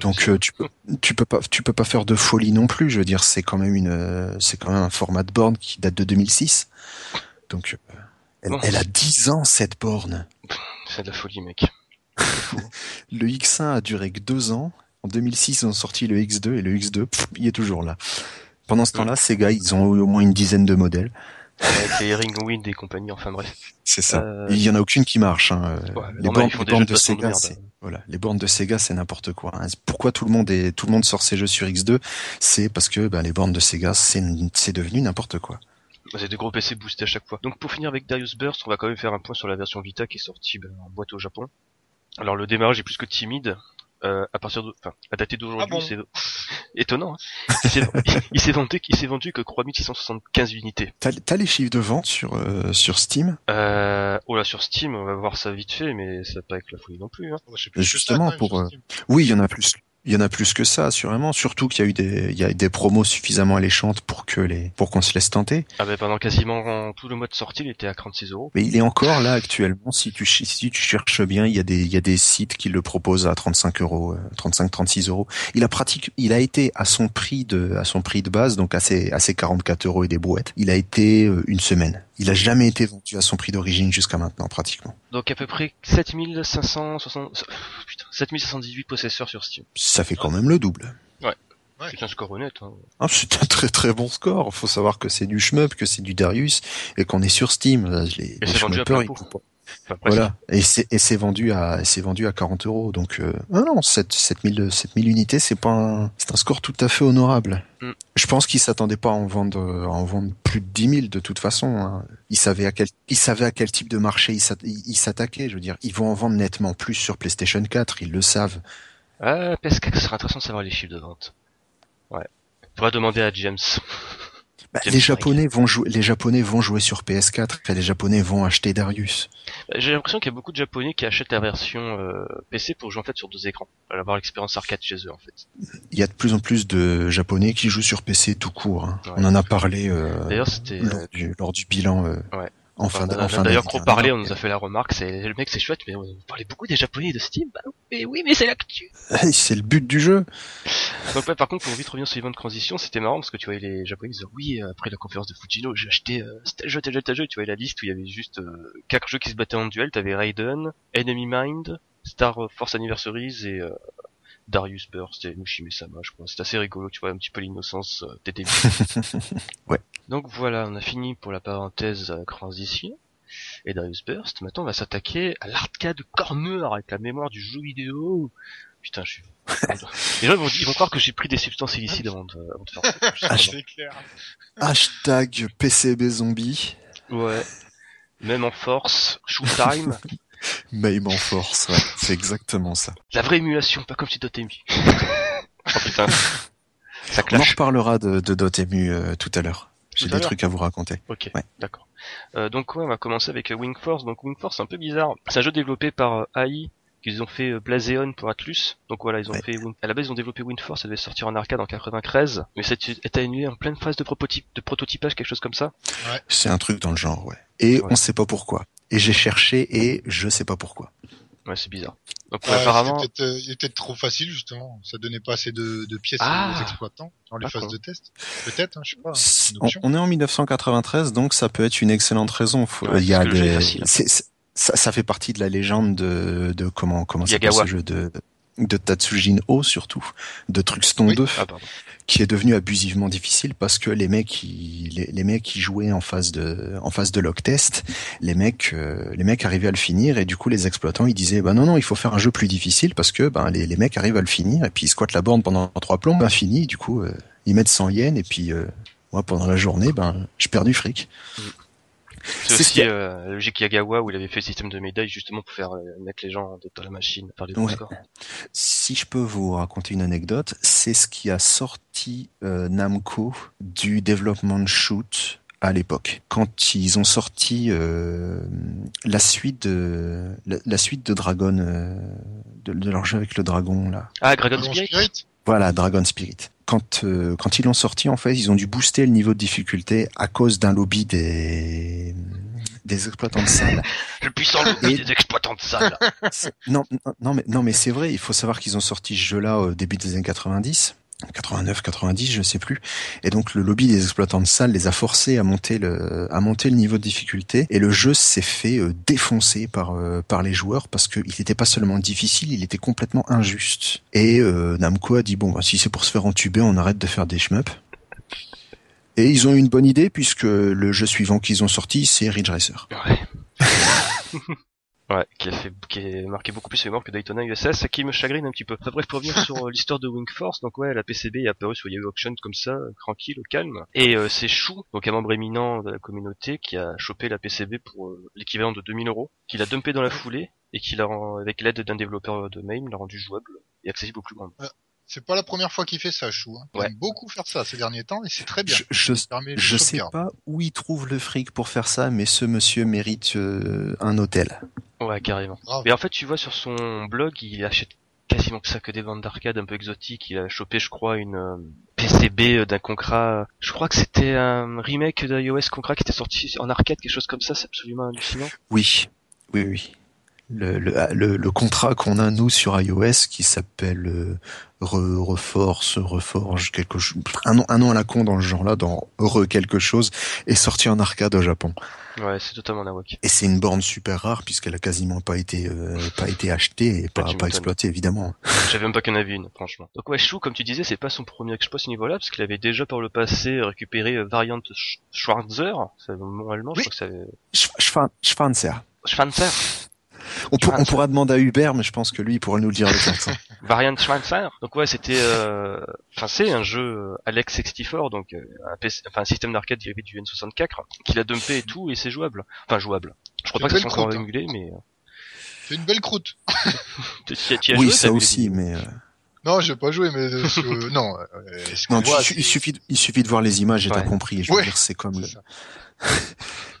Donc euh, tu peux tu peux pas tu peux pas faire de folie non plus. Je veux dire c'est quand même une euh, c'est quand même un format de borne qui date de 2006. Donc euh, elle, Bon. elle a 10 ans cette borne. c'est de la folie, mec. Le X1 a duré que deux ans. En 2006 ils ont sorti le X2 et le X2 pff, il est toujours là. Pendant ce temps-là, ces gars ils ont eu au moins une dizaine de modèles. Avec les Ring Wind et compagnie, enfin bref. C'est ça. Euh, Il y en a aucune qui marche. Hein. Ouais, les bornes, les de Sega, c'est voilà, les bornes de Sega, c'est n'importe quoi. hein. Pourquoi tout le monde est tout le monde sort ses jeux sur X2 C'est parce que ben, les bornes de Sega, c'est devenu n'importe quoi. Bah, C'est des gros PC boostés à chaque fois. Donc pour finir avec Darius Burst, on va quand même faire un point sur la version Vita qui est sortie ben, en boîte au Japon. Alors le démarrage est plus que timide. Euh, à partir de, enfin, à dater d'aujourd'hui, Ah bon c'est étonnant. Hein il s'est- il s'est vendu, il s'est vendu que 3675 unités. T'as t'as les chiffres de vente sur euh, sur Steam? Euh, oh là sur Steam, on va voir ça vite fait, mais ça va pas avec la folie non plus. Hein. Sais Justement, ça, pour, euh. Oui, il y en a plus. Il y en a plus que ça, assurément. Surtout qu'il y a eu des il y a eu des promos suffisamment alléchantes pour que les pour qu'on se laisse tenter. Ah ben pendant quasiment tout le mois de sortie, il était à 36 euros. Mais il est encore là actuellement. Si tu si tu cherches bien, il y a des il y a des sites qui le proposent à 35 euros, 35 36 euros. Il a pratique il a été à son prix de à son prix de base, donc à ses à ses 44 euros et des brouettes. Il a été euh, une semaine. Il a jamais été vendu à son prix d'origine jusqu'à maintenant, pratiquement. Donc à peu près 7560, putain, 7518 possesseurs sur Steam. Ça fait quand même le double. Ouais. C'est un score honnête. Hein. Ah, c'est un très très bon score. Faut savoir que c'est du shmup, que c'est du Darius, et qu'on est sur Steam. Les, Et les c'est vendu à plein pot. pas. Voilà. Et c'est et c'est vendu à c'est vendu à 40 euros. Donc euh, non, 7, 7000 7000 unités, c'est pas un, c'est un score tout à fait honorable. Mm. Je pense qu'ils s'attendaient pas à en vendre à en vendre plus de 10 000 de toute façon. hein. Ils savaient à quel ils savaient à quel type de marché ils s'att- ils ils s'attaquaient. Je veux dire, ils vont en vendre nettement plus sur PlayStation 4. Ils le savent. Ah, PS4, ce sera intéressant de savoir les chiffres de vente. Ouais. Faudra demander à James. Bah, les. Japonais vont jouer les Japonais vont jouer sur PS4. et les Japonais vont acheter Darius. J'ai l'impression qu'il y a beaucoup de Japonais qui achètent la version euh, PC pour jouer en fait sur deux écrans, pour avoir l'expérience arcade chez eux en fait. Il y a de plus en plus de Japonais qui jouent sur PC tout court. hein. Ouais. On en a parlé euh, D'ailleurs, c'était. lors, du, lors du bilan euh, Ouais. En fin, on d- en a d'ailleurs trop parlé, on nous a fait la remarque, c'est le mec c'est chouette, mais on parlait beaucoup des Japonais de Steam. Bah mais oui, mais c'est l'actu. Hey, c'est le but du jeu. Donc ouais, par contre, pour vite revenir sur les de transition, c'était marrant parce que tu voyais les Japonais disaient oui, après la conférence de Fujino, j'ai acheté euh, tel jeu, tel jeu, tel jeu. Tu voyais la liste où il y avait juste euh, quatre jeux qui se battaient en duel. T'avais Raiden, Enemy Mind, Star Force Anniversaries et euh, Darius Burst et Mushime Sama, je crois. C'est assez rigolo, tu vois un petit peu l'innocence euh, des débuts. Ouais. Donc voilà, on a fini pour la parenthèse euh, transition. Et Darius Burst, maintenant on va s'attaquer à l'arcade corner avec la mémoire du jeu vidéo. Putain, je suis... Les gens ils vont, ils vont croire que j'ai pris des substances illicites avant de, avant de faire ça. Ah, C'est clair. Hashtag PCB zombie. Ouais. Même en force, Showtime, Mame en force. Ouais, c'est exactement ça. la vraie émulation, pas comme chez Dotemu. oh putain. Ça On en clash. reparlera de, de Dotemu euh, tout à l'heure. J'ai des trucs à vous raconter. Ok, Ouais. d'accord. Euh, donc ouais, on va commencer avec euh, Wing Force. Donc Wing Force, c'est un peu bizarre. C'est un jeu développé par euh, AI, qu'ils ont fait euh, Blazeon pour Atlus. Donc voilà, ils ont Ouais. fait Wing- à la base ils ont développé Wing Force, ça devait sortir en arcade en 93, mais été annulé en pleine phase de, prototype, de prototypage, quelque chose comme ça. C'est un truc dans le genre, ouais. Et Ouais. on sait pas pourquoi. Et j'ai cherché et je sais pas pourquoi. Ouais, c'est bizarre. Donc ouais, apparemment, euh, il était trop facile justement. Ça donnait pas assez de, de pièces Ah. aux exploitants dans les phases de test. Peut-être, hein, je sais pas. On, est en 1993, donc ça peut être une excellente raison. Faut- Ouais, il y a est des, ça, ça fait partie de la légende de, de comment comment s'appelle ce jeu de de Tatsujin O surtout, de Truxton Oui. 2, ah qui est devenu abusivement difficile parce que les mecs qui les, les mecs qui jouaient en phase de en phase de log test, les mecs euh, les mecs arrivaient à le finir et du coup les exploitants ils disaient bah non non il faut faire un jeu plus difficile parce que ben les, les mecs arrivent à le finir et puis ils squattent la borne pendant trois plombs ben fini du coup euh, ils mettent 100 yens et puis euh, moi pendant la journée ben je perds du fric. C'est C'est ce aussi qu'il y euh, la logique Yagawa où il avait fait le système de médailles justement pour faire euh, mettre les gens dans la machine, faire des bons Ouais. scores. Si je peux vous raconter une anecdote, c'est ce qui a sorti euh, Namco du développement de shoot à l'époque. Quand ils ont sorti euh, la suite de la, la suite de Dragon euh, de, de leur jeu avec le dragon là. Ah, Dragon Dragon Spirit Spirit Voilà, Dragon Spirit. Quand euh, quand ils l'ont sorti en fait, ils ont dû booster le niveau de difficulté à cause d'un lobby des des exploitants de salles. Le puissant lobby Et- des exploitants de salles. Non, non, mais non, mais c'est vrai. Il faut savoir qu'ils ont sorti ce jeu-là au début des années 90, 89, 90, je sais plus. Et donc le lobby des exploitants de salles les a forcés à monter le, à monter le niveau de difficulté. Et le jeu s'est fait euh, défoncer par euh, par les joueurs parce qu'il n'était pas seulement difficile, il était complètement injuste. Et euh, Namco a dit bon, bah, si c'est pour se faire entuber, on arrête de faire des shmups. Et ils ont eu une bonne idée puisque le jeu suivant qu'ils ont sorti, c'est Ridge Racer. Ouais. Ouais, qui a fait, qui est marqué beaucoup plus mémoire que Daytona USS, qui me chagrine un petit peu. Bref, pour revenir sur euh, l'histoire de Wing Force, donc ouais, la PCB est apparue sur Yahoo Auction comme ça, euh, tranquille, au calme. Et euh, c'est Chou, donc un membre éminent de la communauté, qui a chopé la PCB pour euh, l'équivalent de 2000 euros, qu'il a dumpé dans la foulée, et qui l'a, avec l'aide d'un développeur de MAME, l'a rendu jouable et accessible au plus grand nombre. C'est pas la première fois qu'il fait ça, Chou. Hein. Il Ouais. aime beaucoup faire ça ces derniers temps et c'est très bien. Je, je, Ça permet de Je sais pas où il trouve le fric pour faire ça, mais ce monsieur mérite euh, un hôtel. Ouais, carrément. Grave. Mais en fait, tu vois, sur son blog, il achète quasiment que ça, que des ventes d'arcade un peu exotiques. Il a chopé, je crois, une euh, PCB d'un Concra. Je crois que c'était un remake d'iOS Concra qui était sorti en arcade, quelque chose comme ça. C'est absolument hallucinant. Oui, oui, oui. Le, le, le, le contrat qu'on a nous sur iOS qui s'appelle euh, Re, Reforce, Reforge, quelque chose, un nom, un nom à la con dans le genre là, dans Re quelque chose, est sorti en arcade au Japon. Ouais, c'est totalement nawak. Et c'est une borne super rare puisqu'elle a quasiment pas été euh, pas été achetée et pas, pas exploitée évidemment. J'avais même pas qu'il y en avait une, franchement. Donc ouais, Chou, comme tu disais, c'est pas son premier exploit à ce niveau-là, parce qu'il avait déjà par le passé récupéré euh, Variant Sch- Schwarzer, c'est le allemand, Oui. je crois que c'est... Schwa- Schwa- Schwanzer. On, pour- on Schwanzer. pourra demander à Hubert, mais je pense que lui il pourrait nous le dire. Variant Schwanzer Donc ouais, c'était... euh, Enfin, c'est un jeu euh, Alex 64, donc euh, un, PC... enfin, un système d'arcade dérivé du N64, qu'il a dumpé et tout, et c'est jouable. Enfin, jouable. Je crois C'est pas que soit encore hein. émulé, mais... C'est une belle croûte. Y oui, joué, ça aussi, mais euh, Non, j'ai pas joué, mais euh, non. euh, tu- tu- c'est- il suffit de, il suffit de voir les images et t'as compris. Je veux dire, c'est comme le, c'est.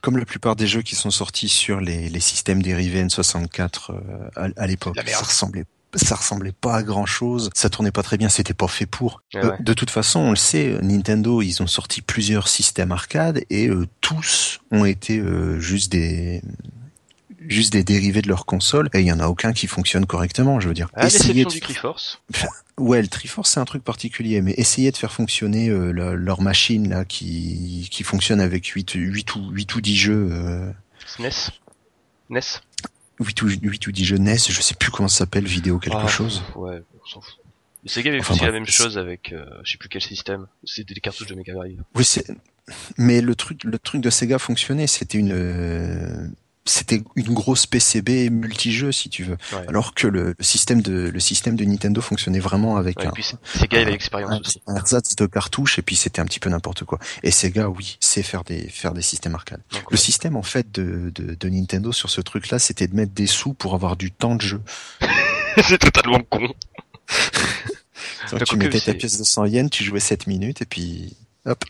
Comme la plupart des jeux qui sont sortis sur les, les systèmes dérivés N64 euh, à, à l'époque. Ça ressemblait ça ressemblait pas à grand chose, ça tournait pas très bien, c'était pas fait pour. Ouais, Euh, ouais. De toute façon, on le sait, Nintendo, ils ont sorti plusieurs systèmes arcade et euh, tous ont été euh, juste des juste des dérivés de leur console et il y en a aucun qui fonctionne correctement, je veux dire. À de- du Triforce. Ouais, le Triforce c'est un truc particulier, mais essayez de faire fonctionner euh, la- leur machine là qui qui fonctionne avec 8 8 ou 8 ou 10 jeux euh, NES. NES. 8 ou 8 ou 10 jeux NES, je sais plus comment ça s'appelle, vidéo quelque Ah, chose. Ouais, on s'en fout. Mais Sega avait Enfin, fait la même chose avec, euh, je sais plus quel système. C'était des cartouches de Mega Drive. Oui, c'est mais le truc le truc de Sega fonctionnait, c'était une euh, c'était une grosse PCB multijeu si tu veux. Ouais. Alors que le, le système de le système de Nintendo fonctionnait vraiment avec Ouais, et un puis Sega avait un- l'expérience un, aussi. un ersatz de cartouche et puis c'était un petit peu n'importe quoi. Et Sega, oui, c'est faire des faire des systèmes arcade. Donc, Le ouais. système en fait de, de, de Nintendo sur ce truc-là, c'était de mettre des sous pour avoir du temps de jeu. c'est totalement con. Donc, tu mettais ta pièce de 100 yens, tu jouais 7 minutes et puis hop.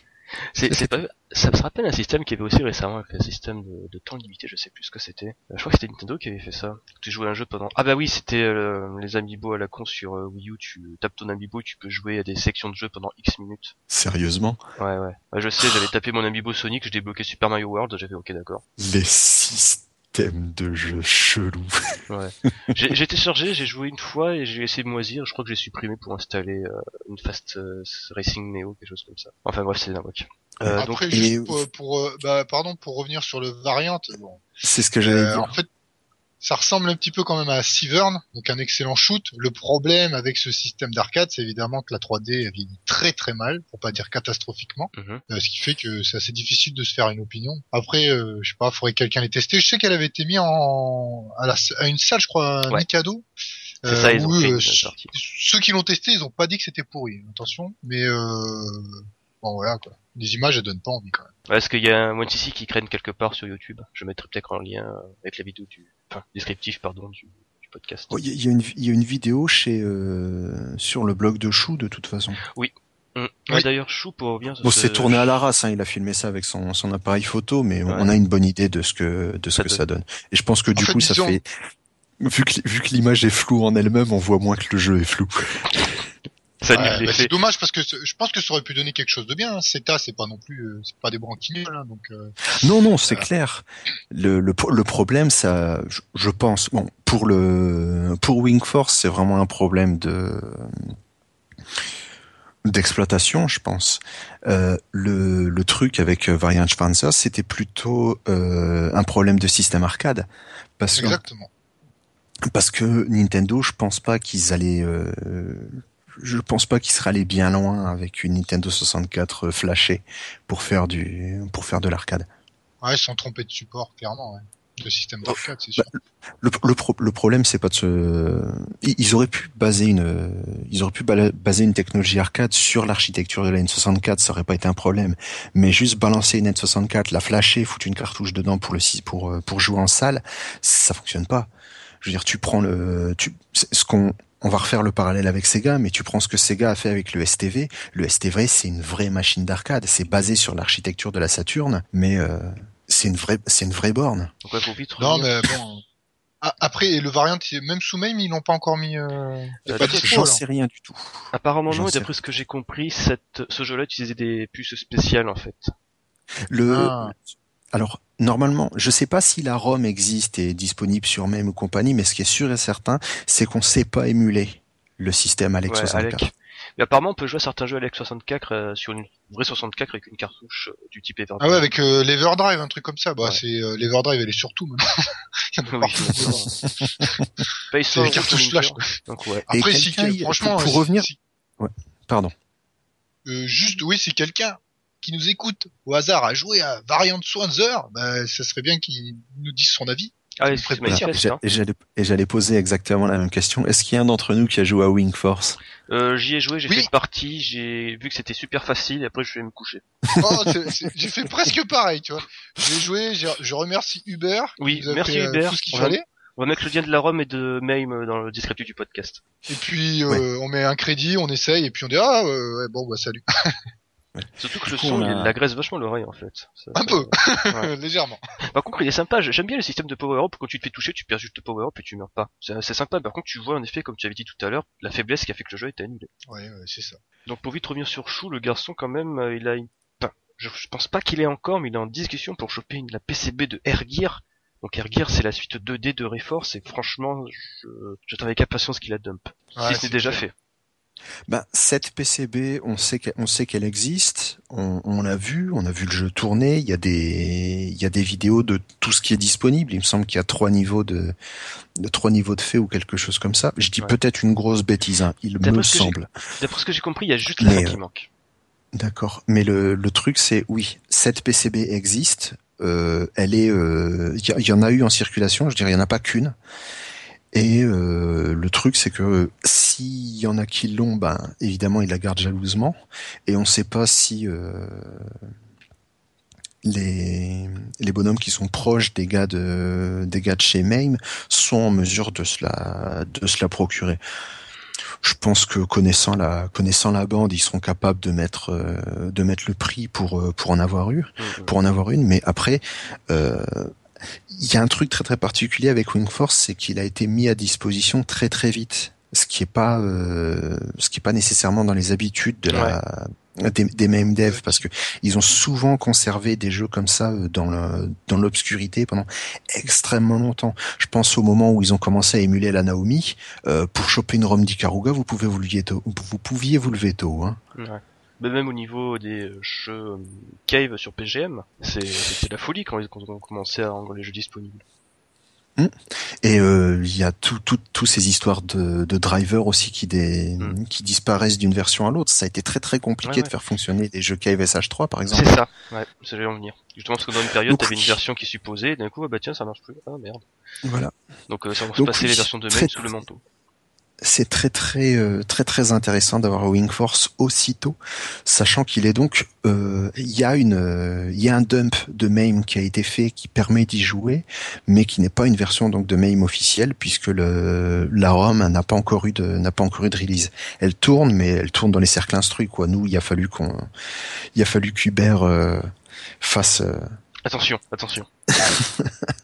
C'est pas, ça me rappelle un système qui avait aussi récemment avec un système de, de temps limité, je sais plus ce que c'était. Euh, Je crois que c'était Nintendo qui avait fait ça. Tu jouais à un jeu pendant, ah bah oui, c'était euh, les amiibo à la con sur euh, Wii U, tu tapes ton amiibo, tu peux jouer à des sections de jeu pendant X minutes. Sérieusement, Ouais, ouais. Ouais, je sais, j'avais tapé mon amiibo Sonic, je débloquais Super Mario World, j'avais ok d'accord. les systèmes de jeu chelous. Ouais. J'ai j'ai téléchargé, j'ai joué une fois et j'ai essayé de moisir. Je crois que j'ai supprimé pour installer euh, une Fast euh, Racing Neo, quelque chose comme ça. Enfin bref, c'est n'importe euh, donc, Après, et- juste pour, pour, euh, bah, pardon, pour revenir sur le variant, bon, C'est ce que j'allais euh, dire. en fait, ça ressemble un petit peu quand même à Severn, donc un excellent shoot. Le problème avec ce système d'arcade, c'est évidemment que la 3D a vieilli très très mal, pour pas dire catastrophiquement, mhm. euh, ce qui fait que c'est assez difficile de se faire une opinion. Après, euh, je sais pas, faudrait que quelqu'un les tester. Je sais qu'elle avait été mise en à, la, à une salle, je crois, à Ouais. Mikado. c'est ça, ils où, ont fait euh, ceux- qui l'ont testé, ils ont pas dit que c'était pourri, attention. Mais euh, bon voilà quoi. Les images, elles donnent pas envie quand même. Ouais, Est-ce qu'il y a un CC qui traîne quelque part sur YouTube Je mettrai peut-être en lien euh, avec la vidéo du, enfin, descriptif pardon du, du podcast. Oh, Il y, a- il y il y a une vidéo chez euh, sur le blog de Chou de toute façon. Mm. Oui. D'ailleurs, Chou pour revenir. Bon, ce- c'est tourné à la race, hein, il a filmé ça avec son, son appareil photo, mais Ouais. on a une bonne idée de ce que de ce Ça que donne. ça donne. Et je pense que du coup, ça disons- fait vu que vu que l'image est floue en elle-même, on voit moins que le jeu est flou. Ça Ouais, annule bah, c'est dommage parce que je pense que ça aurait pu donner quelque chose de bien. Hein. CETA, c'est pas non plus, euh, c'est pas des branquignoles, hein, donc. euh, Non, non, c'est clair. Le, le, le problème, ça, je, je pense, bon, pour le, pour Wing Force, c'est vraiment un problème de, d'exploitation, je pense. Euh, le, le truc avec euh, Variant Schwanzer, c'était plutôt euh, un problème de système arcade, parce que Exactement. parce que Nintendo, je pense pas qu'ils allaient, euh, je pense pas qu'ils seraient allés bien loin avec une Nintendo 64 flashée pour faire du, pour faire de l'arcade. Ouais, ils sont trompés de support, clairement. Ouais. De système d'arcade, c'est sûr. Le, le, pro- le problème, c'est pas de se. Ils auraient pu baser une, ils auraient pu baser une technologie arcade sur l'architecture de la N64, ça aurait pas été un problème. Mais juste balancer une N64, la flasher, foutre une cartouche dedans pour le pour euh, pour jouer en salle, ça fonctionne pas. Je veux dire, tu prends le, tu, ce qu'on, on va refaire le parallèle avec Sega, mais tu prends ce que Sega a fait avec le STV. Le STV, c'est une vraie machine d'arcade. C'est basé sur l'architecture de la Saturn, mais euh, c'est une vraie, c'est une vraie borne. Donc ouais, faut vite Non, mais bon. Ah, Après, le variant, même sous MAME, ils l'ont pas encore mis. Euh... Euh, J'en sais rien du tout. Apparemment non, et d'après ce que j'ai compris, cette, ce jeu-là utilisait des puces spéciales en fait. Le, Ah. Alors, normalement, je sais pas si la ROM existe et est disponible sur MAME ou compagnie, mais ce qui est sûr et certain, c'est qu'on sait pas émuler le système Alex Ouais, 64. Alec. Mais apparemment, on peut jouer à certains jeux Alex 64 euh, sur une vraie 64 avec une cartouche euh, du type Everdrive. Ah ouais, avec euh, l'Everdrive, un truc comme ça. Bah, Ouais. c'est euh, l'Everdrive, elle est surtout maintenant. Il y a Oui, C'est les ça, cartouches Winter. flash, quoi. Donc ouais. Et Après, si, franchement, pour- pour si- revenir- si- Pardon. euh, juste, oui, si quelqu'un qui nous écoute au hasard a joué à Variant Swanzer, bah, ça serait bien qu'il nous dise son avis. Ah, et j'allais et j'allais poser exactement la même question. Est-ce qu'il y a un d'entre nous qui a joué à Wing Force? Euh, j'y ai joué, j'ai Oui. fait une partie, j'ai vu que c'était super facile et après je vais me coucher. Oh, c'est- c'est- j'ai fait presque pareil, tu vois. J'ai joué, j'ai- je remercie Uber. Oui, merci fait, euh, Hubert. Tout ce qu'il On va- fallait. On va mettre le lien de la ROM et de MAME dans le descriptif du podcast. Et puis, euh, on met un crédit, on essaye, et puis on dit, ah, ouais, ouais, bon, bah, salut. Surtout que le son, a- il agresse vachement l'oreille en fait. Ça- Un peu. Ouais. Légèrement. Par contre, il est sympa. J'aime bien le système de power up. Quand tu te fais toucher, tu perds juste le power up et tu meurs pas. C'est sympa. Par contre, tu vois en effet, comme tu avais dit tout à l'heure, la faiblesse qui a fait que le jeu était annulé. Ouais, ouais, c'est ça. Donc pour vite revenir sur Chou, le garçon quand même, euh, il a une... Enfin, je, je pense pas qu'il est encore, mais il est en discussion pour choper une, la PCB de Air Gear. Donc Air Gear, c'est la suite 2D de Reforce et franchement, je, j'attends avec impatience qu'il la dump. Ouais, si ce c'est n'est déjà clair. fait. Ben, cette PCB, on sait qu'elle, on sait qu'elle existe, on, on l'a vu, on a vu le jeu tourner, il y a des, il y a des vidéos de tout ce qui est disponible. Il me semble qu'il y a trois niveaux de, de trois niveaux de fait ou quelque chose comme ça. Je dis Ouais. peut-être une grosse bêtise, hein, il D'après me semble. D'après ce que j'ai compris, il y a juste la euh, qui manque. D'accord. Mais le, le truc, c'est oui, cette PCB existe. Euh, elle est, euh, il y, a- il y en a eu en circulation. Je dirais, il y en a pas qu'une. Et euh, le truc, c'est que s'il y en a qui l'ont, ben évidemment, ils la gardent jalousement. Et on ne sait pas si euh, les les bonhommes qui sont proches des gars de des gars de chez MAME sont en mesure de se la de se la procurer. Je pense que connaissant la connaissant la bande, ils seront capables de mettre euh, de mettre le prix pour euh, pour en avoir eu, Mhm. pour en avoir une. Mais après, euh, il y a un truc très très particulier avec Wing Force, c'est qu'il a été mis à disposition très très vite, ce qui est pas euh, ce qui est pas nécessairement dans les habitudes de la des, des mêmes devs parce que ils ont souvent conservé des jeux comme ça euh, dans le, dans l'obscurité pendant extrêmement longtemps. Je pense au moment où ils ont commencé à émuler la Naomi. Euh, pour choper une ROM d'Ikaruga, vous pouvez vous lever tôt. Vous pouviez vous lever tôt. Hein. Ouais. Mais même au niveau des euh, jeux euh, Cave sur PGM, c'est- c'était la folie quand ils ont commencé à rendre les jeux disponibles. Et euh, il y a tout, tout, ces histoires de, de drivers aussi qui, des, Mm. qui disparaissent d'une version à l'autre. Ça a été très très compliqué Ouais, de ouais. faire fonctionner des jeux Cave SH3 par exemple. C'est ça, ouais, ça en venir. Justement parce que dans une période, t'avais une version qui supposait, et d'un coup, ah bah tiens, ça marche plus. Ah merde. Voilà. Donc euh, ça va se passer oui, les versions de main sous le manteau. C'est très très euh, très très intéressant d'avoir Wing Force aussitôt, sachant qu'il est donc euh, il y a une euh, il y a un dump de MAME qui a été fait qui permet d'y jouer, mais qui n'est pas une version donc de MAME officielle puisque le la ROM n'a pas encore eu de n'a pas encore eu de release. Elle tourne, mais elle tourne dans les cercles instruits quoi. Nous, il a fallu qu'on il a fallu qu'Hubert euh, fasse Attention, attention.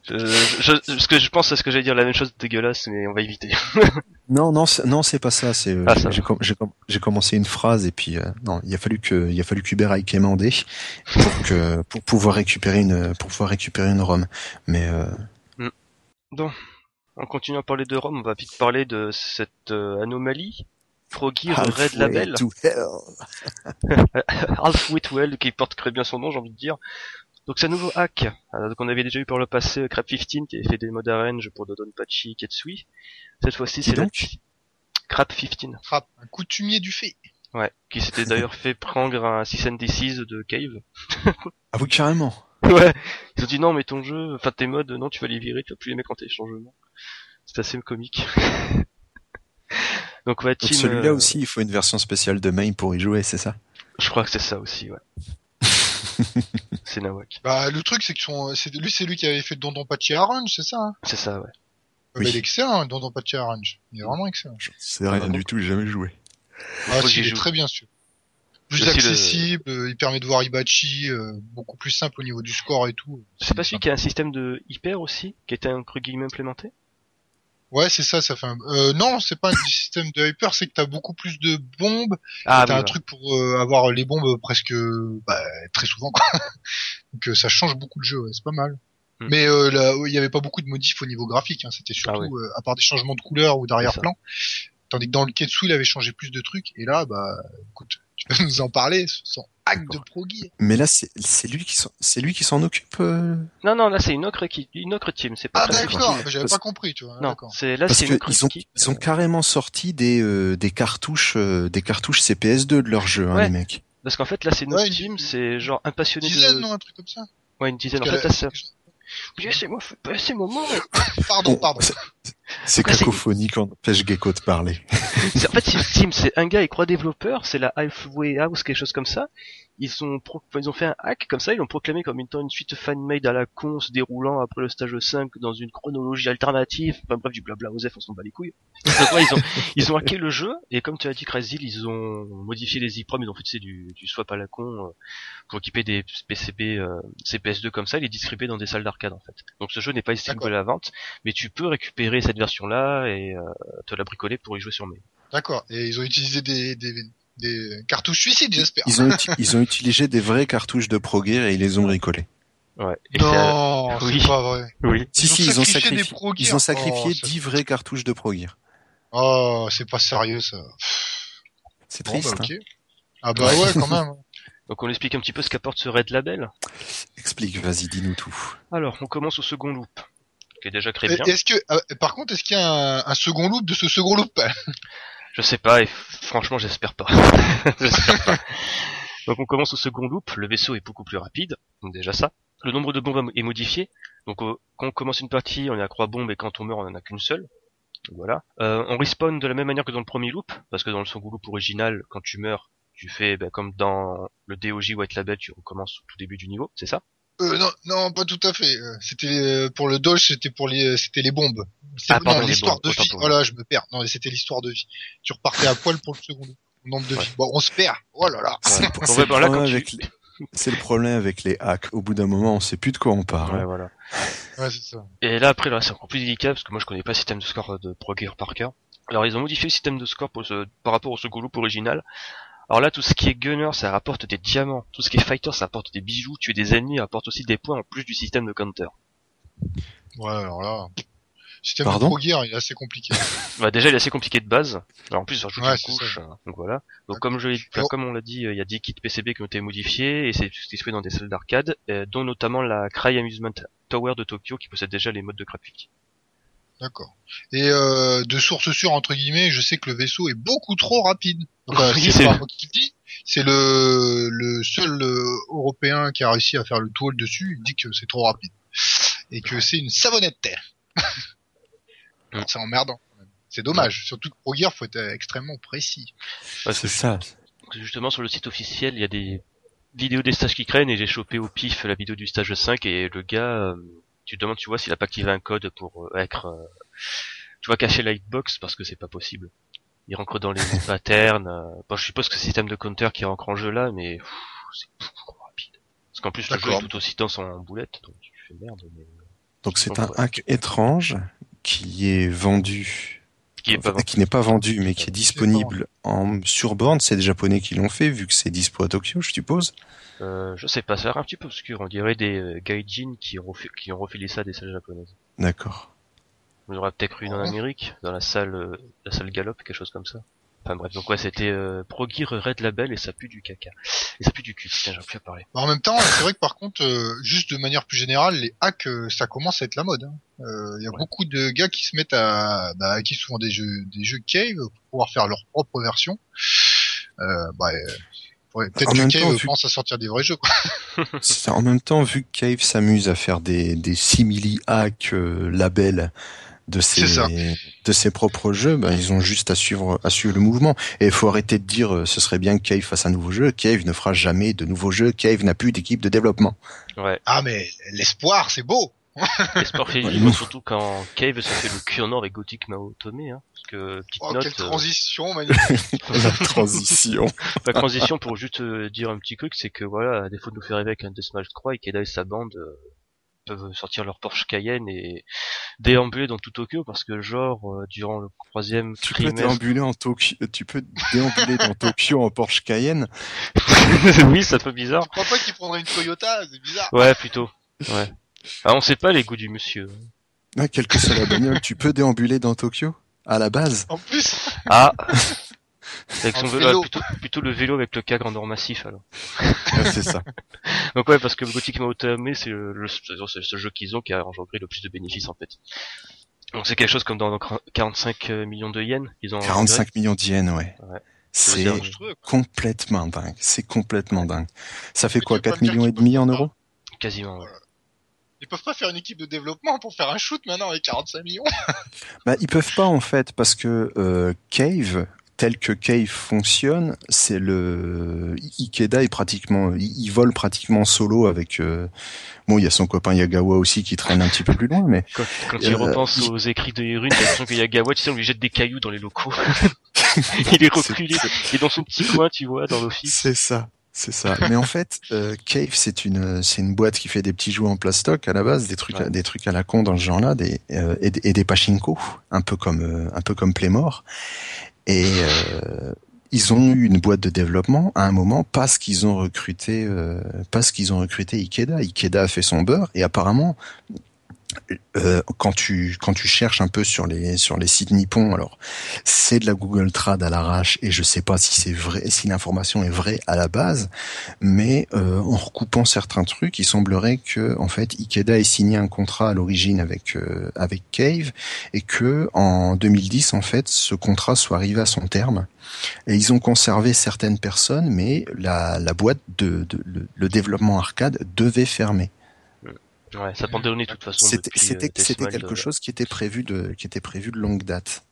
Je, je, ce que je pense, c'est ce que j'allais dire la même chose dégueulasse, mais on va éviter. Non, non, c'est- non, c'est pas ça. C'est Ah, j'ai- com- com- commencé une phrase et puis euh, non, il a fallu que il a fallu qu'Hubert aille quémander pour que pour pouvoir récupérer une pour pouvoir récupérer une ROM. Mais euh, En continuant à parler de Rome, on va vite parler de cette euh, anomalie. Froggy Red halfway Label, to hell. Half Whitwell, qui porte très bien son nom, j'ai envie de dire. Donc c'est un nouveau hack, euh, qu'on avait déjà eu par le passé, euh, Crap 15, qui avait fait des modes arrange pour Dodonpachi, Ketsui. Cette fois-ci, c'est la... donc Crap 15. Trappe, un coutumier du fait. Ouais, qui s'était d'ailleurs fait prendre un 6 and Disease de Cave. Ah oui, carrément. Ouais, ils ont dit non mais ton jeu, enfin tes modes, non tu vas les virer, tu vas plus les mettre en téléchargement. C'est assez comique. Donc ouais, Donc Team, celui-là euh, aussi, il faut une version spéciale de MAME pour y jouer, c'est ça? Je crois que c'est ça aussi, ouais. C'est Nawak. Bah, le truc, c'est que son, c'est, lui, c'est lui qui avait fait Dondon Pachi Arrange, c'est ça, hein? C'est ça, ouais. Euh, Oui. bah, Il est excellent, hein, Dondon Pachi Arrange. Il est vraiment excellent. C'est rien du tout, j'ai jamais joué. Ah, si, il est très bien sûr. Plus le- accessible, euh, il permet de voir Ibachi, euh, beaucoup plus simple au niveau du score et tout. C'est pas celui qui a un système de hyper aussi, qui était entre guillemets implémenté? Ouais, c'est ça, ça fait un... Euh, non, c'est pas un système de hyper, c'est que t'as beaucoup plus de bombes, Ah t'as oui, un truc pour euh, avoir les bombes presque, bah, très souvent, quoi. Donc euh, ça change beaucoup le jeu, ouais, c'est pas mal. Hmm. Mais euh, là, il y avait pas beaucoup de modifs au niveau graphique, hein, c'était surtout, Ah euh, à part des changements de couleur ou d'arrière-plan. Tandis que dans le Ketsu, il avait changé plus de trucs. Et là, bah, écoute, tu peux nous en parler, son hack de Pro Gear. Mais là, c'est c'est lui qui s'en- c'est lui qui s'en occupe. euh Non, non, là c'est une autre équipe, une autre team, c'est pas Ah d'accord, j'avais Parce- pas compris, tu vois. Non, c'est là c'est une autre ils ont équipe. ils ont carrément sorti des euh, des cartouches euh, des cartouches CPS2 de leur jeu, hein, les mecs. Parce qu'en fait là c'est une autre Ouais, une- team, c'est genre un passionné Dizaine, de. non, un truc comme ça. Ouais, une dizaine. En fait là Laissez-moi passer mon moment. Pardon, pardon. c'est- cacophonique, on empêche Gecko de parler. En fait, c'est une team, c'est un gars et trois développeurs, c'est la Halfway House, quelque chose comme ça. Ils ont, pro- enfin, ils ont fait un hack comme ça, ils l'ont proclamé comme étant une suite fan-made à la con, se déroulant après le stage 5 dans une chronologie alternative, enfin bref, du blabla Osef, on s'en bat les couilles. Ils ont, ils ont hacké le jeu, et comme tu as dit, Crazy, ils ont modifié les EEPROM, ils ont fait tu sais, du, du swap à la con, euh, pour équiper des PCB, euh, CPS2 comme ça, et les distribuer dans des salles d'arcade, en fait. Donc ce jeu n'est pas distribué D'accord. à la vente, mais tu peux récupérer cette version-là et euh, te la bricoler pour y jouer sur mail. D'accord. Et ils ont utilisé des, des, des cartouches suicides, j'espère. Ils ont uti- ils ont utilisé des vraies cartouches de Pro Gear et ils les ont bricolées. Ouais. Et c'est, euh, Non, Oui. pas vrai. oui. Si Ils ont si, ils ont sacrifié ils ont sacrifié Oh, ça- 10 vraies cartouches de Pro Gear. Oh, c'est pas sérieux ça. C'est Bon, triste. bah, hein. Ah bah ouais, quand même. Donc on explique un petit peu ce qu'apporte ce Red Label. Explique, vas-y, dis-nous tout. Alors, on commence au second loop, qui est déjà très Et- bien. Est-ce que, euh, par contre, est-ce qu'il y a un, un second loop de ce second loop? Je sais pas, et franchement, j'espère pas. Donc on commence au second loop, le vaisseau est beaucoup plus rapide, donc déjà ça. Le nombre de bombes est modifié, donc euh, quand on commence une partie, on a trois bombes, et quand on meurt, on en a qu'une seule. Voilà. Euh, on respawn de la même manière que dans le premier loop, parce que dans le second loop original, quand tu meurs, tu fais bah, comme dans le DOJ White Label, tu recommences au tout début du niveau, c'est ça euh, non, non, pas tout à fait. Euh, C'était euh, pour le Dodge, c'était pour les, c'était les bombes. C'était- Ah, l'histoire de vie. Voilà, je me perds. Non, c'était l'histoire de vie. Tu repartais à poil pour le second nombre de Ouais. vie. Bon, on se perd. Oh là là. C'est Ouais. le- c'est problème tu- avec les- c'est le problème avec les hacks. Au bout d'un moment, on sait plus de quoi on parle. Ouais, voilà. Ouais, c'est ça. Et là après là c'est encore plus délicat parce que moi je connais pas le système de score de Pro Gear par cœur. Alors ils ont modifié le système de score pour ce- par rapport au second loop original. Alors là tout ce qui est gunner ça rapporte des diamants, tout ce qui est fighter ça apporte des bijoux, tuer des ennemis apporte aussi des points en plus du système de counter. Ouais, alors là. Le système Pardon de Pro Gear, il est assez compliqué. Bah déjà il est assez compliqué de base. Alors en plus ça rajoute Ouais, une couche, euh, donc voilà. Donc comme je l'ai- enfin, comme on l'a dit, euh, il y a 10 kits PCB qui ont été modifiés et c'est ce qui se fait dans des salles d'arcade, euh, dont notamment la Cry Amusement Tower de Tokyo qui possède déjà les modes de crafting. D'accord. Et euh, de source sûre entre guillemets, je sais que le vaisseau est beaucoup trop rapide. Donc, euh, c'est c'est- pas moi qui le dis, c'est le le seul euh, européen qui a réussi à faire le tour dessus. Il dit que c'est trop rapide et que c'est une savonnette. Alors, c'est emmerdant. quand même. C'est dommage. Surtout que Pro Gear, faut être extrêmement précis. Ouais, C'est ça. Justement, sur le site officiel, il y a des vidéos des stages qui craignent et j'ai chopé au pif la vidéo du stage 5 et le gars, euh, tu te demandes, tu vois, s'il a pas activé un code pour euh, être, euh, tu vois, cacher la hitbox parce que c'est pas possible. Il rentre dans les patterns. euh, bon, je suppose que c'est le système de counter qui rentre en jeu là, mais c'est beaucoup trop rapide. Parce qu'en plus, le jeu est tout aussi dense en boulette, donc tu fais merde. Mais... Donc c'est un hack étrange qui est vendu, Qui pas n'est pas vendu, mais qui est disponible en sur borne. C'est des Japonais qui l'ont fait, vu que c'est dispo à Tokyo, je suppose. euh, je sais pas, ça a l'air un petit peu obscur. On dirait des euh, gaijin qui ont, refi- qui ont refilé ça à des salles japonaises. D'accord. On aura peut-être une en Ouais. Amérique, dans la salle, euh, la salle Galop, quelque chose comme ça. Enfin bref, donc ouais, c'était euh, Pro Gear Red Label et ça pue du caca. Et ça pue du cul, tiens, j'ai plus à parler. Bah, en même temps, c'est vrai que par contre, euh, juste de manière plus générale, les hacks, euh, ça commence à être la mode. hein. Euh, Il y a Ouais. beaucoup de gars qui se mettent à, bah, à qui souvent des jeux, des jeux cave pour pouvoir faire leur propre version. Euh, bah, euh, ouais, peut-être que même Cave temps, vu- pense à sortir des vrais jeux. Quoi. En même temps, vu que Cave s'amuse à faire des, des simili hacks euh, labels de ses, C'est de ses propres jeux, ben, ils ont juste à suivre, à suivre le mouvement. Et il faut arrêter de dire euh, ce serait bien que Cave fasse un nouveau jeu. Cave ne fera jamais de nouveaux jeux. Cave n'a plus d'équipe de développement. Ouais, Ah mais l'espoir, c'est beau. l'espoir fait Ouais, surtout quand Cave se fait le cul en or avec Gothic hein. Parce que, petite Oh, note, quelle euh, transition magnifique. La transition. la transition pour juste euh, dire un petit truc, c'est que voilà, à défaut de nous faire rêver avec un Deathmatch 3, Ikeda et sa bande, euh, peuvent sortir leur Porsche Cayenne et déambuler dans tout Tokyo parce que genre euh, durant le troisième Tu peux déambuler en Tokyo, tu peux déambuler dans Tokyo en Porsche Cayenne. oui, ça fait bizarre. Je crois pas qu'il prendrait une Toyota, c'est bizarre. Ouais, plutôt. Ouais. Ah, on sait pas les goûts du monsieur. Ah, quelle que soit la bagnole, tu peux déambuler dans Tokyo? À la base? En plus, Ah. Avec En son vélo, vélo. plutôt, plutôt le vélo avec le cas grandeur massif alors. C'est ça. Donc ouais, parce que Gothic Maotame, c'est le, le- c'est ce jeu qu'ils ont qui a engendré le plus de bénéfices en fait. Donc c'est quelque chose comme dans dans 45 millions de yens. Ils ont 45 millions d'yens, ouais. Ouais. C'est complètement dingue. C'est complètement dingue. Ça fait Mais quoi, tu peux 4 pas me dire millions et demi en euros quasiment. ouais. Ils peuvent pas faire une équipe de développement pour faire un shoot maintenant avec 45 millions. Bah, ils peuvent pas en fait parce que euh, Cave, tel que Cave fonctionne, c'est le Ikeda est pratiquement, il, il vole pratiquement solo avec. euh, Bon, il y a son copain Yagawa aussi qui traîne un petit peu plus loin, mais Quand, quand Euh, il repense il- aux écrits de Hirune, t'as l'impression qu'il y a Gawa, tu sais, on lui jette des cailloux dans les locaux. il est reculé, il est dans son petit coin, tu vois, dans l'office. c'est ça. C'est ça. Mais en fait, euh, Cave, c'est une, c'est une boîte qui fait des petits jouets en plastoc à la base, des trucs, Ouais. des trucs à la con dans ce genre-là, des euh, et, des- et des pachinko, un peu comme, euh, un peu comme Playmore. Et euh, ils ont eu une boîte de développement à un moment parce qu'ils ont recruté, euh, parce qu'ils ont recruté Ikeda. Ikeda a fait son beurre et apparemment. Euh, quand tu quand tu cherches un peu sur les sur les sites nippons, alors c'est de la Google Trad à l'arrache et je sais pas si c'est vrai, si l'information est vraie à la base, mais euh, en recoupant certains trucs, il semblerait que en fait Ikeda ait signé un contrat à l'origine avec euh, avec Cave et que en 2010 en fait ce contrat soit arrivé à son terme et ils ont conservé certaines personnes, mais la la boîte de, de le, le développement arcade devait fermer. Ouais, ça de toute façon C'était euh, quelque euh. chose qui était prévu de qui était prévu de longue date.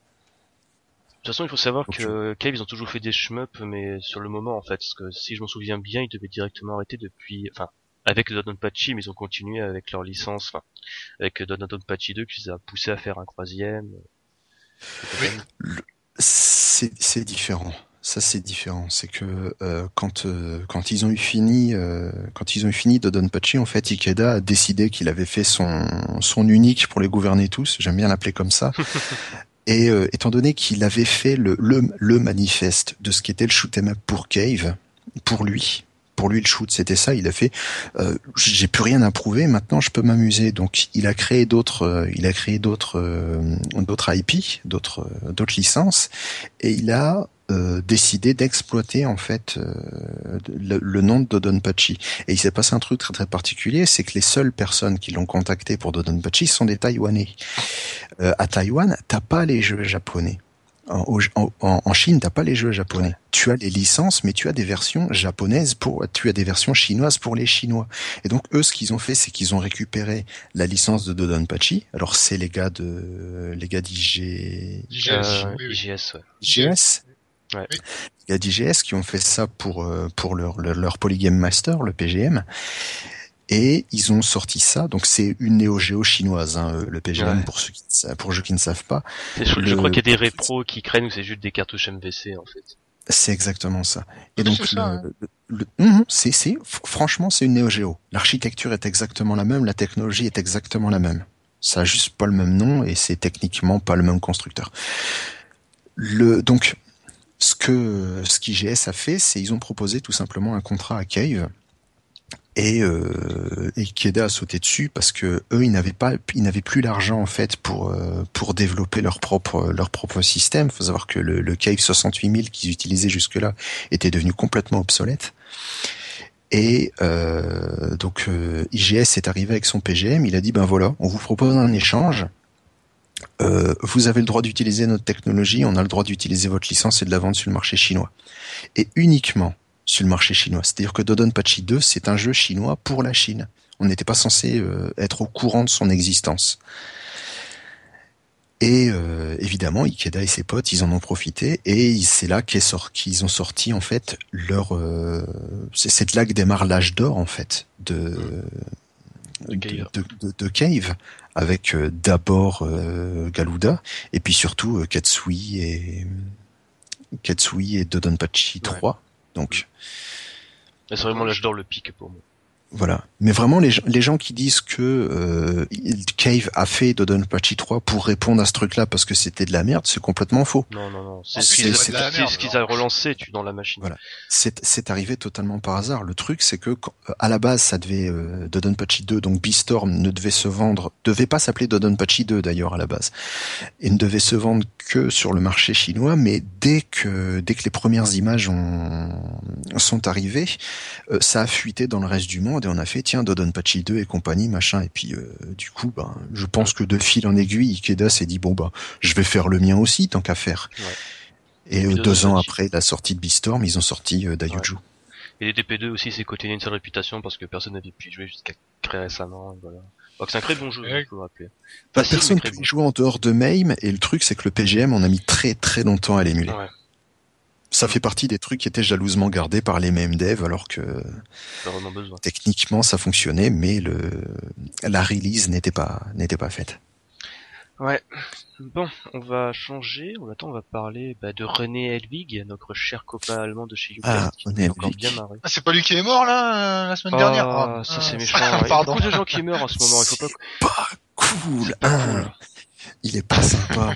De toute façon, il faut savoir Ok. que Cave, ils ont toujours fait des shmups, mais sur le moment, en fait, parce que si je m'en souviens bien, ils devaient directement arrêter depuis, enfin, avec Dodonpachi, mais ils ont continué avec leur licence, enfin, avec Dodonpachi 2, qui les a poussé à faire un troisième. Oui. C'est c'est différent. Ça c'est différent. C'est que euh, quand euh, quand ils ont eu fini euh, quand ils ont eu fini Dodonpachi, en fait Ikeda a décidé qu'il avait fait son son unique pour les gouverner tous. J'aime bien l'appeler comme ça. Et euh, étant donné qu'il avait fait le, le le manifeste de ce qu'était le shoot 'em up pour Cave, pour lui, pour lui le shoot c'était ça. Il a fait euh, j'ai plus rien à prouver. Maintenant je peux m'amuser. Donc il a créé d'autres euh, il a créé d'autres euh, d'autres IP, d'autres euh, d'autres licences et il a euh, décidé d'exploiter en fait euh, le, le nom de Dodonpachi. Et il s'est passé un truc très très particulier, c'est que les seules personnes qui l'ont contacté pour Dodonpachi sont des Taïwanais. Euh, à Taïwan, t'as pas les jeux japonais. En, au- en, en- Chine, t'as pas les jeux japonais. Tu as les licences, mais tu as des versions japonaises pour, tu as des versions chinoises pour les Chinois. Et donc eux, ce qu'ils ont fait, c'est qu'ils ont récupéré la licence de Dodonpachi. Alors c'est les gars de, les gars d'IG, IGS, Euh, oui, oui. IGS, ouais. IGS. Ouais. Il y a d'IGS qui ont fait ça pour euh, pour leur, leur leur Polygame Master, le PGM. Et ils ont sorti ça, donc c'est une Neo Geo chinoise, hein, euh, le PGM Ouais. pour ceux qui pour ceux qui ne savent pas. Je, crois qu'il y a des répros qui craignent ou c'est juste des cartouches MVC, en fait. C'est exactement ça. Et donc le, le- le- c'est c'est fr- franchement c'est une Neo Geo. L'architecture est exactement la même, la technologie est exactement la même. Ça a juste pas le même nom et c'est techniquement pas le même constructeur. Le donc ce que ce qu'IGS a fait, c'est ils ont proposé tout simplement un contrat à Cave et euh, et Ikeda a sauté dessus parce que eux ils n'avaient pas ils n'avaient plus l'argent en fait pour euh, pour développer leur propre leur propre système. Faut savoir que le, le Cave 68000 qu'ils utilisaient jusque là était devenu complètement obsolète. Et euh, donc euh, IGS est arrivé avec son PGM, il a dit ben voilà, on vous propose un échange. Euh, vous avez le droit d'utiliser notre technologie, on a le droit d'utiliser votre licence et de la vendre sur le marché chinois. Et uniquement sur le marché chinois. C'est-à-dire que Dodonpachi 2, c'est un jeu chinois pour la Chine. On n'était pas censé euh, être au courant de son existence. Et euh, évidemment, Ikeda et ses potes, ils en ont profité et c'est là qu'ils ont sorti en fait leur. euh, c'est là que démarre l'âge d'or en fait de De Cave. de, de- de Cave avec euh, d'abord euh, Galuda et puis surtout euh, Katsui et Katsui et Dodonpachi 3. Donc Mais C'est vraiment l'âge d'or le pic pour moi. Voilà. Mais vraiment, les, gens- les gens qui disent que euh, Cave a fait Dodonpachi 3 pour répondre à ce truc-là parce que c'était de la merde, c'est complètement faux. Non, non, non. C'est ce qu'ils a relancé, tu dans la machine. Voilà. C'est c'est arrivé totalement par hasard. Le truc, c'est que quand- à la base, ça devait euh, Dodonpachi 2, donc Beastorm ne devait se vendre, devait pas s'appeler Dodonpachi 2 d'ailleurs à la base, et ne devait se vendre que sur le marché chinois. Mais dès que dès que les premières images ont, sont arrivées, euh, ça a fuité dans le reste du monde et on a fait tiens Dodonpachi 2 et compagnie machin. Et puis euh, du coup, ben, je pense que de fil en aiguille, Ikeda s'est dit bon bah je vais faire le mien aussi tant qu'à faire. Ouais. Et Et euh, deux ans Dodonpachi. après la sortie de Beastorm, ils ont sorti euh, Daiyuju. Et les DP2 aussi, c'est côté une seule réputation parce que personne n'avait pu y jouer jusqu'à très récemment. et Voilà. Donc c'est un très bon jeu, Ouais. il faut le rappeler. Bah, personne très peut y jouer en dehors de MAME et le truc c'est que le PGM on a mis très très longtemps à l'émuler. Ouais, Ça fait partie des trucs qui étaient jalousement gardés par les MAME devs alors que techniquement ça fonctionnait mais le la release n'était pas n'était pas faite. Ouais. Bon, on va changer. On attend, on va parler bah, de René Helvig, notre cher copain allemand de chez Ubisoft. Ah, René marré. Ah, c'est pas lui qui est mort là euh, la semaine dernière? Ah, Ah, ça ah, c'est méchant. Il y a beaucoup de gens qui meurent en ce moment. Il faut pas. Pas cool. pas hein. cool. Il est pas sympa.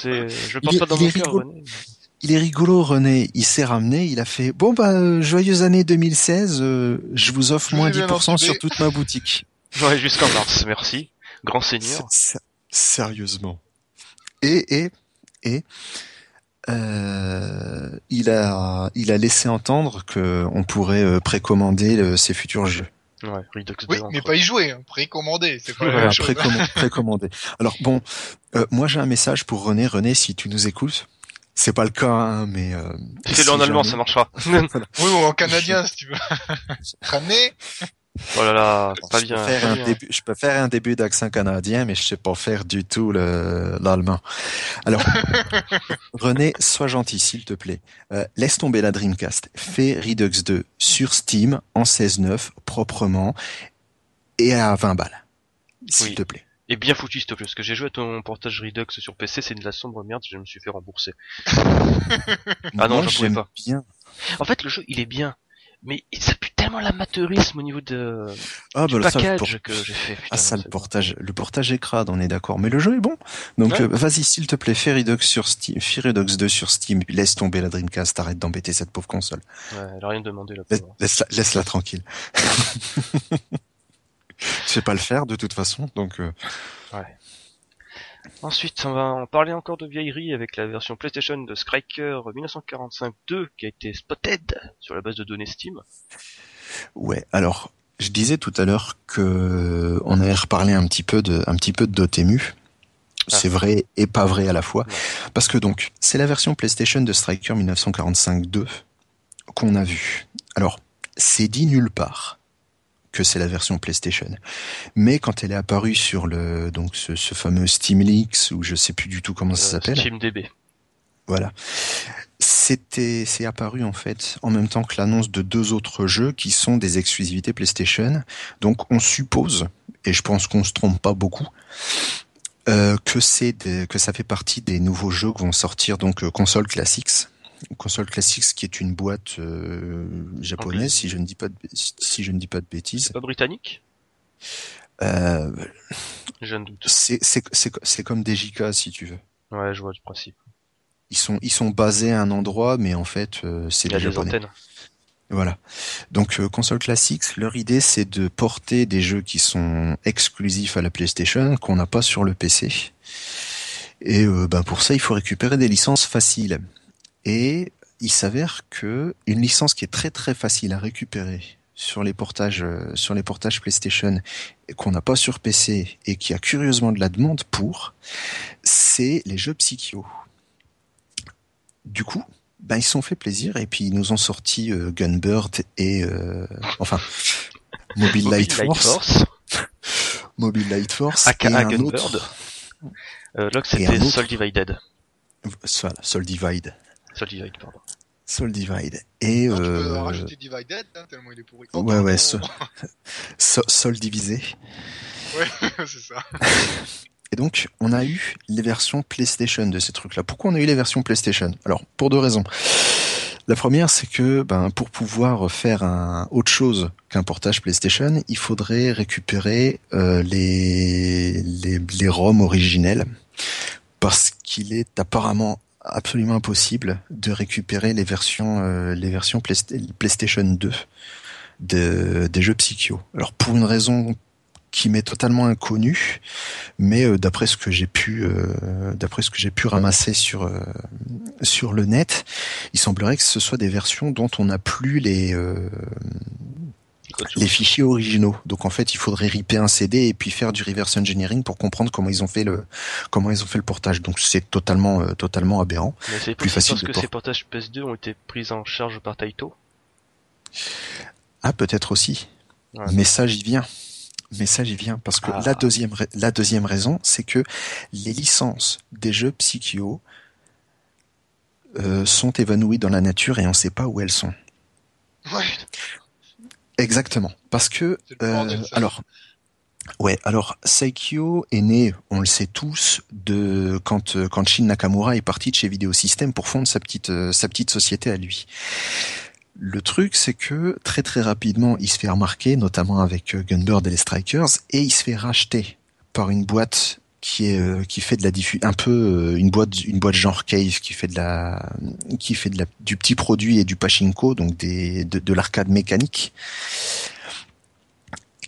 C'est, je Il porte est- pas dans il mon cœur, rigolo. René. Il est rigolo René, il s'est ramené, il a fait bon bah euh, joyeuse année 2016, euh, je vous offre Je moins vous ai bien 10% sur toute ma boutique. Ouais, jusqu'en mars. Merci. Grand seigneur. S- s- Sérieusement. Et et et euh, il a il a laissé entendre que on pourrait précommander ses futurs jeux. Ouais, Redux 2. Oui, mais pas y jouer, hein, précommandé, c'est pas la Ouais, même Voilà, chose. précommand- précommandé. Alors bon, euh, moi j'ai un message pour René. René, si tu nous écoutes, c'est pas le cas, hein, mais euh, Fais-le si en allemand, jamais- ça marchera. Oui, ou en canadien si tu veux. René oh là là, pas je bien. Peux pas bien. début, je peux faire un début d'accent canadien, mais je sais pas faire du tout le- l'allemand. Alors, René, sois gentil, s'il te plaît. Euh, laisse tomber la Dreamcast. Fais Redux 2 sur Steam en 16.9, proprement, et à 20 balles. S'il Oui. te plaît. Et bien foutu, s'il te plaît, parce que j'ai joué à ton portage Redux sur PC, c'est de la sombre merde, je me suis fait rembourser. Ah non, j'en pouvais pas. bien. En fait, le jeu, il est bien. Mais ça pue tellement l'amateurisme au niveau de, Ah, du bah, le le package por- que j'ai fait. Putain, Ah, ça, le portage, le portage est crade, on est d'accord. Mais le jeu est bon. Donc, Ouais. euh, vas-y, s'il te plaît, fais Redux sur Steam, fais Redux 2 sur Steam, laisse tomber la Dreamcast, arrête d'embêter cette pauvre console. Ouais, elle a rien demandé, la Laisse- laisse-la tranquille. Je sais pas le faire de toute façon, donc euh, Ensuite, on va en parler encore de vieillerie avec la version PlayStation de Striker 1945-2 qui a été spotted sur la base de données Steam. ouais. Alors, je disais tout à l'heure que on avait reparlé un petit peu de, un petit peu de Dotemu. C'est vrai et pas vrai à la fois, Ouais. parce que donc c'est la version PlayStation de Striker 1945-2 qu'on a vue. Alors, c'est dit nulle part que c'est la version PlayStation, mais quand elle est apparue sur le donc ce, ce fameux Steam Leaks ou je sais plus du tout comment ça Euh, s'appelle. SteamDB. Voilà. C'était, c'est apparu en fait en même temps que l'annonce de deux autres jeux qui sont des exclusivités PlayStation. Donc on suppose, et je pense qu'on se trompe pas beaucoup, euh, que c'est que ça fait partie des nouveaux jeux qui vont sortir donc euh, console classics. Console classics qui est une boîte euh, japonaise si je ne dis pas de, si je ne dis pas de bêtises. C'est pas britannique? Euh, Je ne doute. c'est, c'est, c'est, c'est comme des JK si tu veux. Ouais, je vois le principe. Ils sont, ils sont basés à un endroit, mais en fait euh, c'est des japonais. antennes. Voilà. Donc euh, console classics, leur idée c'est de porter des jeux qui sont exclusifs à la PlayStation qu'on n'a pas sur le PC. Et euh, ben pour ça, il faut récupérer des licences faciles. Et il s'avère que une licence qui est très très facile à récupérer sur les portages euh, sur les portages PlayStation qu'on n'a pas sur PC et qui a curieusement de la demande pour, c'est les jeux Psychio. Du coup, ben ils se sont fait plaisir et puis ils nous ont sorti euh, Gunbird et euh, enfin Mobile, Light, Force, Mobile Light Force aka et un Gunbird. autre Euh, c'était. Soul Divided. voilà, Soul Divide. Soul Divide, pardon. Soul Divide. Et Non, tu peux euh, rajouter Divided, hein, tellement il est pourri. ouais ouais, so... so- So- Soul divisé. ouais, c'est ça. Et donc, on a eu les versions PlayStation de ces trucs-là. Pourquoi on a eu les versions PlayStation? Alors, pour deux raisons. La première, c'est que ben, pour pouvoir faire un autre chose qu'un portage PlayStation, il faudrait récupérer euh, les, les les ROM originels parce qu'il est apparemment absolument impossible de récupérer les versions euh, les versions PlayStation 2 de, des jeux Psycho. Alors pour une raison qui m'est totalement inconnu, mais euh, d'après ce que j'ai pu, euh, d'après ce que j'ai pu ramasser sur euh, sur le net, il semblerait que ce soit des versions dont on n'a plus les les fichiers originaux. Donc en fait, il faudrait ripper un CD et puis faire du reverse engineering pour comprendre comment ils ont fait le comment ils ont fait le portage. Donc c'est totalement totalement aberrant. Mais c'est plus facile parce que ces portages PS2 ont été pris en charge par Taito? Ah peut-être aussi. Mais ça j'y viens mais ça j'y viens parce que la ah. deuxième la deuxième raison, c'est que les licences des jeux Psycho euh, sont évanouies dans la nature et on ne sait pas où elles sont. Ouais. Exactement, parce que euh, alors. Ouais, alors Saikyo est né, on le sait tous, de quand quand Shin Nakamura est parti de chez Video System pour fondre sa petite euh, sa petite société à lui. Le truc, c'est que très très rapidement, il se fait remarquer, notamment avec euh, Gunbird et les Strikers, et il se fait racheter par une boîte qui est euh, qui fait de la diffusion un peu euh, une boîte une boîte genre cave qui fait de la qui fait de la du petit produit et du pachinko donc des de, de l'arcade mécanique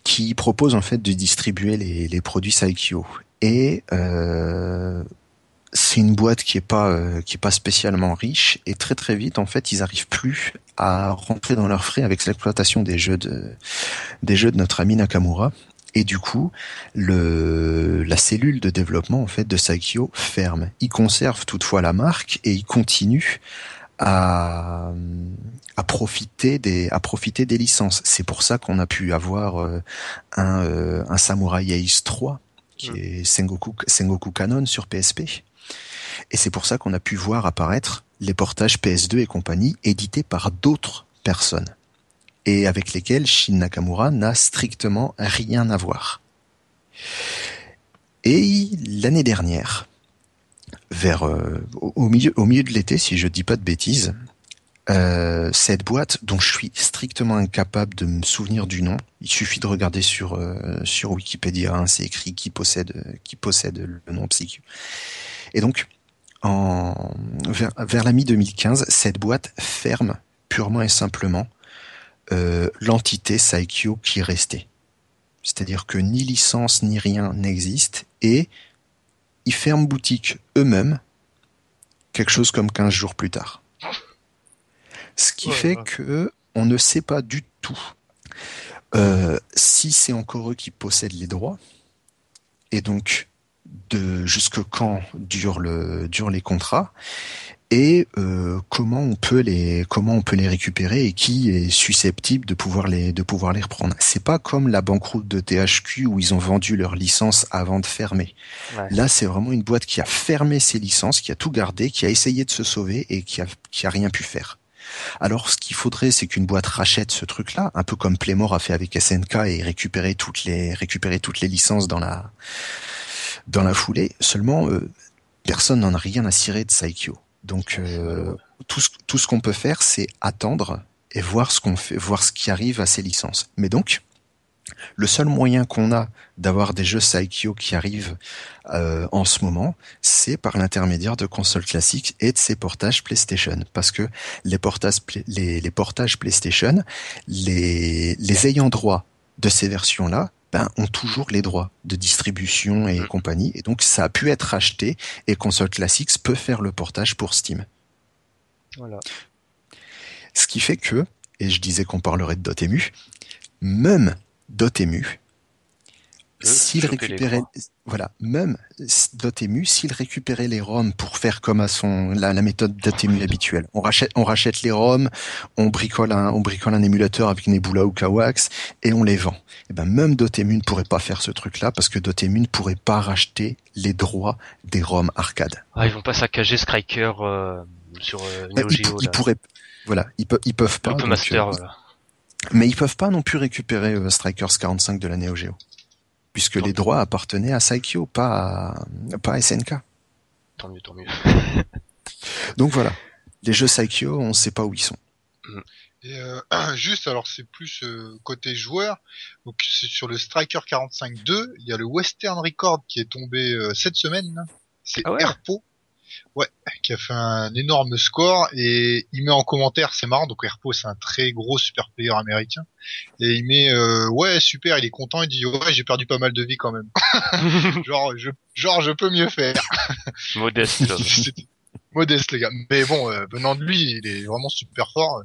qui propose en fait de distribuer les, les produits Saikyo. Et euh, c'est une boîte qui est pas euh, qui est pas spécialement riche et très très vite en fait ils arrivent plus à rentrer dans leurs frais avec l'exploitation des jeux de des jeux de notre ami Nakamura et du coup le la cellule de développement en fait de Saikyo ferme. Ils conservent toutefois la marque et ils continuent à à profiter des à profiter des licences. C'est pour ça qu'on a pu avoir euh, un euh, un Samurai Ace 3 qui mmh. est Sengoku Sengoku Canon sur PSP et c'est pour ça qu'on a pu voir apparaître les portages PS2 et compagnie édités par d'autres personnes et avec lesquels Shin Nakamura n'a strictement rien à voir. Et l'année dernière, vers euh, au, milieu de l'été, si je dis pas de bêtises, euh, cette boîte dont je suis strictement incapable de me souvenir du nom, il suffit de regarder sur euh, sur Wikipédia, hein, c'est écrit qui possède le nom psychique. Et donc vers, vers la mi-2015, cette boîte ferme purement et simplement euh, l'entité Saikyo qui restait. C'est-à-dire que ni licence ni rien n'existe et ils ferment boutique eux-mêmes quelque chose comme 15 jours plus tard. Ce qui fait que on ne sait pas du tout euh, si c'est encore eux qui possèdent les droits. Et donc, de jusque quand durent le durent les contrats et euh, comment on peut les comment on peut les récupérer et qui est susceptible de pouvoir les de pouvoir les reprendre. C'est pas comme la banqueroute de THQ où ils ont vendu leur licence avant de fermer. Là, c'est vraiment une boîte qui a fermé ses licences, qui a tout gardé, qui a essayé de se sauver et qui a qui a rien pu faire. Alors, ce qu'il faudrait, c'est qu'une boîte rachète ce truc-là, un peu comme Playmore a fait avec SNK et récupérer toutes les récupérer toutes les licences dans la dans la foulée. Seulement, euh, personne n'en a rien à cirer de Saikyo. Donc euh, tout ce, tout ce qu'on peut faire, c'est attendre et voir ce qu'on fait, voir ce qui arrive à ces licences. Mais donc, le seul moyen qu'on a d'avoir des jeux Saikyo qui arrivent euh, en ce moment, c'est par l'intermédiaire de consoles classiques et de ces portages PlayStation. Parce que les portages, les, les portages PlayStation, les, les ayants droit de ces versions-là ben, ont toujours les droits de distribution et mm. compagnie. Et donc, ça a pu être acheté et Console Classics peut faire le portage pour Steam. Voilà. Ce qui fait que, et je disais qu'on parlerait de Dotemu, même Dotemu s'il récupérait, voilà, même Dotemu, s'il récupérait les ROM pour faire comme à son la, méthode Dotemu habituelle, on rachète, on rachète les ROM, on bricole un, on bricole un émulateur avec Nebula ou Kawax et on les vend. Et eh ben même Dotemu ne pourrait pas faire ce truc-là parce que Dotemu ne pourrait pas racheter les droits des ROM arcade. Ah, ils vont pas saccager Striker euh, sur euh, Neo Geo. Ils, pourraient, voilà, ils, peuvent, ils peuvent pas. Master, euh, voilà. Mais ils peuvent pas non plus récupérer euh, Strikers 45 de la Neo Geo puisque les droits appartenaient à Saikyo, pas à, pas à SNK. Tant mieux, tant mieux. Donc voilà. Les jeux Saikyo, on sait pas où ils sont. Et euh, juste, alors c'est plus euh, côté joueur. Donc c'est sur le Striker 45.2, il y a le Western Record qui est tombé euh, cette semaine. C'est Ah ouais? Airpo. Ouais, qui a fait un énorme score et il met en commentaire, c'est marrant, donc Airpo c'est un très gros super player américain et il met euh, ouais super, il est content, il dit ouais j'ai perdu pas mal de vie quand même. genre je genre je peux mieux faire. Modeste. modeste les gars. Mais bon, euh, venant de lui, il est vraiment super fort.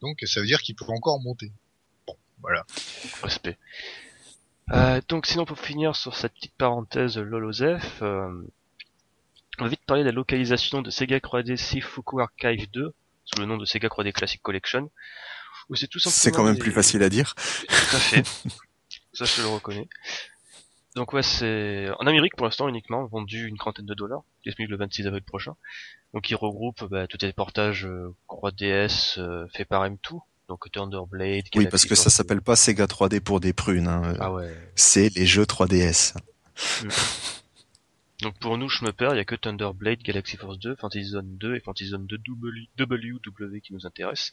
Donc ça veut dire qu'il peut encore monter. Bon, voilà. Respect. Euh, donc sinon pour finir sur cette petite parenthèse Lolosef, euh, on va vite parler de la localisation de Sega 3D Sifuku Archive 2 sous le nom de Sega 3D Classic Collection. Où c'est tout simplement C'est quand même des- plus facile à dire. Tout à fait. Ça je le reconnais. Donc ouais c'est en Amérique pour l'instant uniquement vendu une trentaine de dollars, disponible le 26 avril prochain. Donc il regroupe bah, tous les portages euh, 3DS euh, faits par M2, donc Thunderblade. Oui, parce que ça s'appelle pas Sega 3D pour des prunes. Hein. Ah ouais. C'est les jeux 3DS. Donc pour nous, je me perds, il y a que Thunderblade, Galaxy Force 2, Fantasy Zone 2 et Fantasy Zone 2 W, WW qui nous intéressent.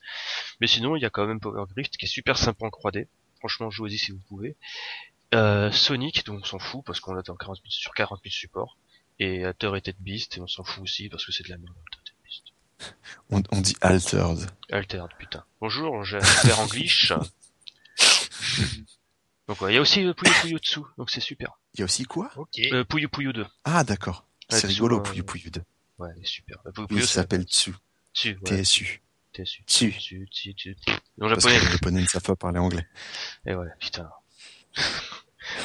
Mais sinon, il y a quand même Power Drift qui est super sympa en 3D. Franchement, jouez-y si vous pouvez. Euh, Sonic, dont on s'en fout parce qu'on l'a en 40 000 sur 40 000 supports. Et Alter et Ted Beast, et on s'en fout aussi parce que c'est de la merde. Ted Beast. On, on dit altered. Altered, putain. Bonjour, j'ai un super English. Donc ouais, il y a aussi Puyo Puyo Tsu, donc c'est super. Il y a aussi quoi? Ok. Euh, Puyo Puyo 2. Ah d'accord. Ouais, C'est Tsu, rigolo, euh, Puyo Puyo 2. Ouais, super. Oui, Puyo, il s'appelle Tsu. Tsu, ouais. TSU. TSU. Tsu. Tsu, Tsu, Tsu, Tsu. En Parce japonais. que les japonais ne savent pas parler anglais. Et ouais, putain.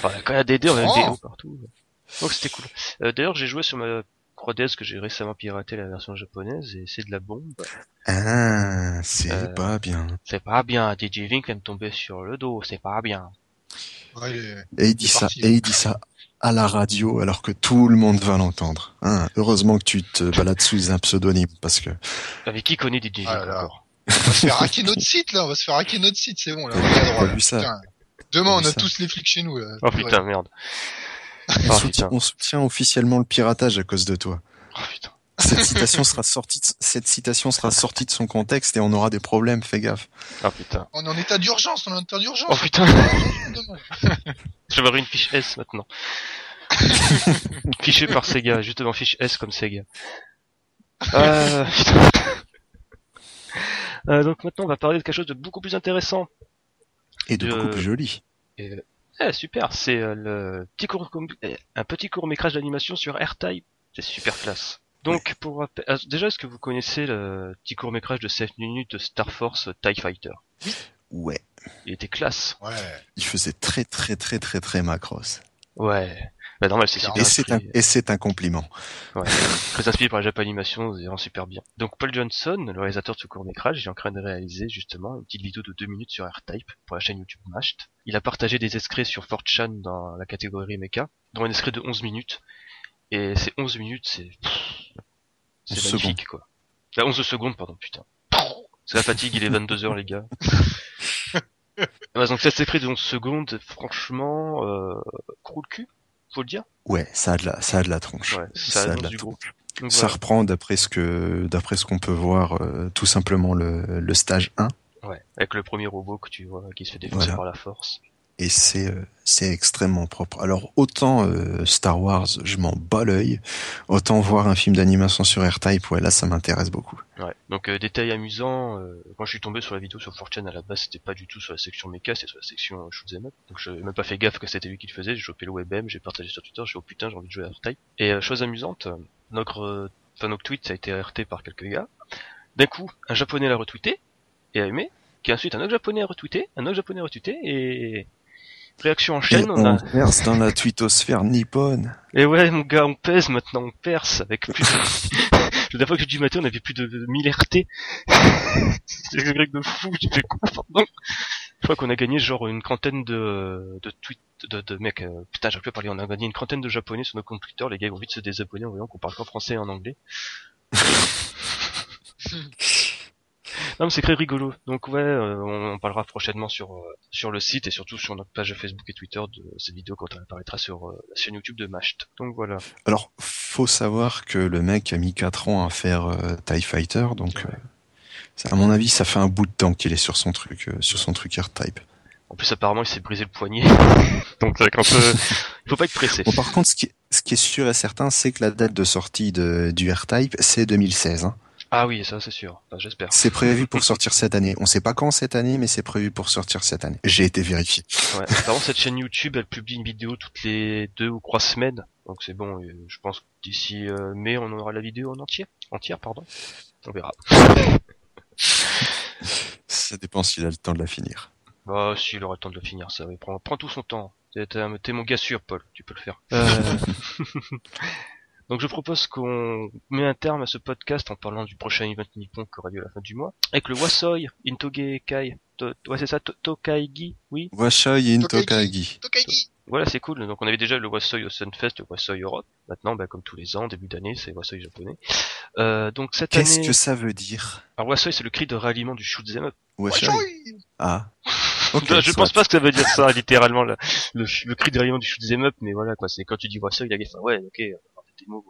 Voilà, quand il y a des dés, on a Oh. des O partout. Donc c'était cool. Euh, D'ailleurs, j'ai joué sur ma 3DS que j'ai récemment piraté la version japonaise et c'est de la bombe. Ah, c'est Euh, pas bien. C'est pas bien, DJ Vink va me tomber sur le dos, c'est pas bien. Ouais, il est- Et il dit ça, et il dit ça à la radio alors que tout le monde va l'entendre. Hein, heureusement que tu te balades sous un pseudonyme parce que Avec qui connaît DJ Ah là On va se faire hacker notre site là, on va se faire hacker notre site, c'est bon là. on a droit, pas vu ça Putain. Demain on a ça tous les flics chez nous là. Oh putain, merde. on, Oh soutient, putain. on soutient officiellement le piratage à cause de toi. Oh putain. Cette citation sera sortie, de, cette citation sera sortie de son contexte et on aura des problèmes. Fais gaffe. Oh putain. On est en état d'urgence, on est en état d'urgence. Oh putain. Je vais avoir une fiche S maintenant. Fiché par Sega, justement fiche S comme Sega. Euh, putain. Euh, donc maintenant on va parler de quelque chose de beaucoup plus intéressant. Et de beaucoup plus joli. Et, euh, eh, super, c'est euh, le petit court, un petit court métrage d'animation sur AirType. C'est super classe. Donc pour ah, déjà est-ce que vous connaissez le petit court métrage de 7 minutes de Star Force TIE Fighter? Ouais. Il était classe. Ouais. Il faisait très très très très très macross. Ouais. Bah normal c'est super Et c'est un, inspiré. et c'est un compliment. Ouais. Très inspiré par la Japan Animation, c'est vraiment super bien. Donc Paul Johnson, le réalisateur de ce court métrage, il est en train de réaliser justement une petite vidéo de 2 minutes sur AirType pour la chaîne YouTube Mashed. Il a partagé des extraits sur 4chan dans la catégorie Mecha, dont un extrait de 11 minutes. Et ces 11 minutes, c'est... C'est 11 magnifique quoi. Ah, 11 secondes, pardon, putain. C'est la fatigue, il est 22h les gars. Ouais, donc cet extrait de 11 secondes, franchement, euh, gros le cul, faut le dire. Ouais, ça a de la, ça a de la tronche. Ouais, ça a de la tronche. Donc, Ça voilà. reprend d'après ce que, d'après ce qu'on peut voir, euh, tout simplement le, le stage 1. Ouais, avec le premier robot que tu vois qui se fait défoncer Voilà. par la force. Et c'est euh, c'est extrêmement propre. Alors autant euh, Star Wars, je m'en bats l'œil, autant voir un film d'animation sur AirType, ouais là ça m'intéresse beaucoup. Ouais. Donc euh, détail amusant, euh, quand je suis tombé sur la vidéo sur 4chan à la base, c'était pas du tout sur la section mecha, c'était sur la section shoot'em up. Donc j'ai même pas fait gaffe que c'était lui qui le faisait, j'ai chopé le webm, j'ai partagé sur Twitter, j'ai dit oh putain j'ai envie de jouer à R-Type. Et euh, chose amusante, notre, euh, enfin, notre tweet a été RT par quelques gars. D'un coup, un japonais l'a retweeté et a aimé, qui ensuite un autre japonais a retweeté, un autre japonais a retweeté et réaction en Et chaîne, on on a perce dans la twittosphère nippone. Et ouais, mon gars, on pèse maintenant, on perce avec plus de... La dernière fois que j'ai du matin, on avait plus de 1000 RT. C'est un truc de fou, j'ai fait quoi, pardon Je crois qu'on a gagné genre une trentaine de, de tweets, de, de mecs, euh, putain, j'arrive plus à parler, on a gagné une trentaine de japonais sur nos comptes Twitter, les gars ils ont envie de se désabonner en voyant qu'on parle qu'en français et en anglais. Non, mais c'est très rigolo. Donc ouais, euh, on, on parlera prochainement sur euh, sur le site et surtout sur notre page Facebook et Twitter de cette vidéo quand elle apparaîtra sur euh, la chaîne YouTube de Mashed. Donc voilà. Alors, faut savoir que le mec a mis 4 ans à faire euh, TIE Fighter, donc Ouais. euh, ça- à mon avis, ça fait un bout de temps qu'il est sur son truc, euh, sur son truc R-Type. En plus apparemment il s'est brisé le poignet. Donc c'est un peu... il faut pas être pressé. Bon, par contre, ce qui, est, ce qui est sûr et certain, c'est que la date de sortie de, du R-Type, c'est 2016. Hein. Ah oui, ça c'est sûr. Enfin, J'espère. C'est prévu pour sortir cette année. On sait pas quand cette année, mais c'est prévu pour sortir cette année. J'ai été vérifié. Ouais. Apparemment cette chaîne YouTube elle publie une vidéo toutes les deux ou trois semaines. Donc c'est bon. euh, Je pense que d'ici euh, mai on aura la vidéo en entier. Entière pardon. On verra. Ça dépend s'il a le temps de la finir. Bah si il aura le temps de le finir ça. Il prend, prend tout son temps. T'es mon gars sûr Paul. Tu peux le faire. Euh, Donc je propose qu'on met un terme à ce podcast en parlant du prochain event nippon qui aura lieu à la fin du mois. Avec le Wasoi, Intoge Kai. To- Ouais c'est ça, To- Tokaigi, oui. Washoi in Tokaigi. Voilà c'est cool. Donc on avait déjà le Wasoi au Sunfest, le Wasoi Europe. Maintenant, bah, comme tous les ans, début d'année, c'est Wasoi japonais. Euh, donc cette Qu'est-ce année... que ça veut dire? Alors Wasoi c'est le cri de ralliement du shoot'em up. Ah. Non, je soit. pense pas que ça veut dire ça littéralement le, le, le cri de ralliement du shoot'em up, mais voilà quoi, c'est quand tu dis Wasoi, la gueule fait ouais ok, démos.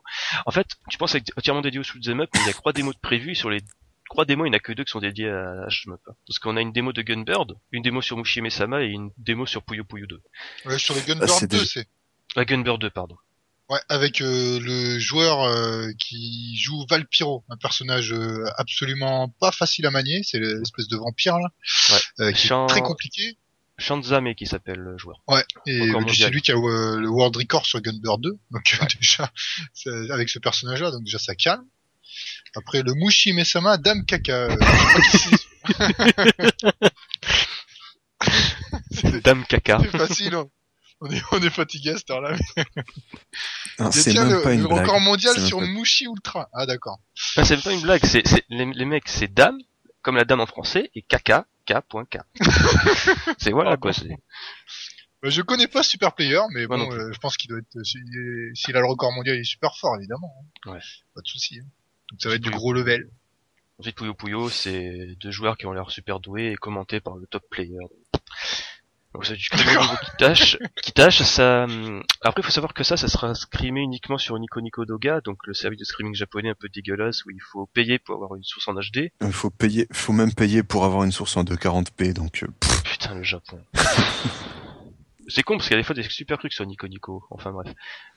En fait, tu penses être entièrement dédié au shoot'em up, mais il y a trois démos de prévues et sur les trois démos, il n'y en a que deux qui sont dédiées à shoot'em up. Parce qu'on a une démo de Gunbird, une démo sur Mushime Sama et une démo sur Puyo Puyo 2. Ouais, sur les Ah, Gunbird c'est 2, déjà- c'est. La Gunbird 2, pardon. Ouais, avec euh, le joueur euh, qui joue Valpyro, un personnage euh, absolument pas facile à manier, c'est l'espèce de vampire là, euh, qui est très compliqué. Shanzame qui s'appelle le joueur. Ouais, et c'est lui qui a euh, le world record sur Gunbird 2, donc euh, déjà c'est- avec ce personnage-là, donc déjà ça calme. Après le Mushi Mesama Dame Kaka, euh, Dame Caca. c'est facile, hein. on est on est fatigué à cette heure-là. C'est même le, pas une le blague. record mondial sur pas- Mushi Ultra. Ah d'accord. C'est pas une blague, c'est, c'est- les, les mecs c'est dame, comme la dame en français, et caca, K.K. c'est voilà Ah quoi, c'est. Euh, Je connais pas Super Player, mais bon, euh, je pense qu'il doit être, s'il s'il a le record mondial, il est super fort, évidemment. hein. Ouais. Pas de souci. hein. Donc ça va être du gros level. Ensuite Puyo Puyo, c'est deux joueurs qui ont l'air super doués et commentés par le top player. Donc c'est du scrim au niveau qui tâche, qui tâche, ça, hum, après faut savoir que ça, ça sera scrimé uniquement sur Nico Nico Doga, donc le service de screaming japonais un peu dégueulasse où il faut payer pour avoir une source en HD. Il faut payer, faut même payer pour avoir une source en 240p, donc euh, pff, Putain, le Japon. C'est con parce qu'il y a des fois des super trucs sur Nico Nico. Enfin bref.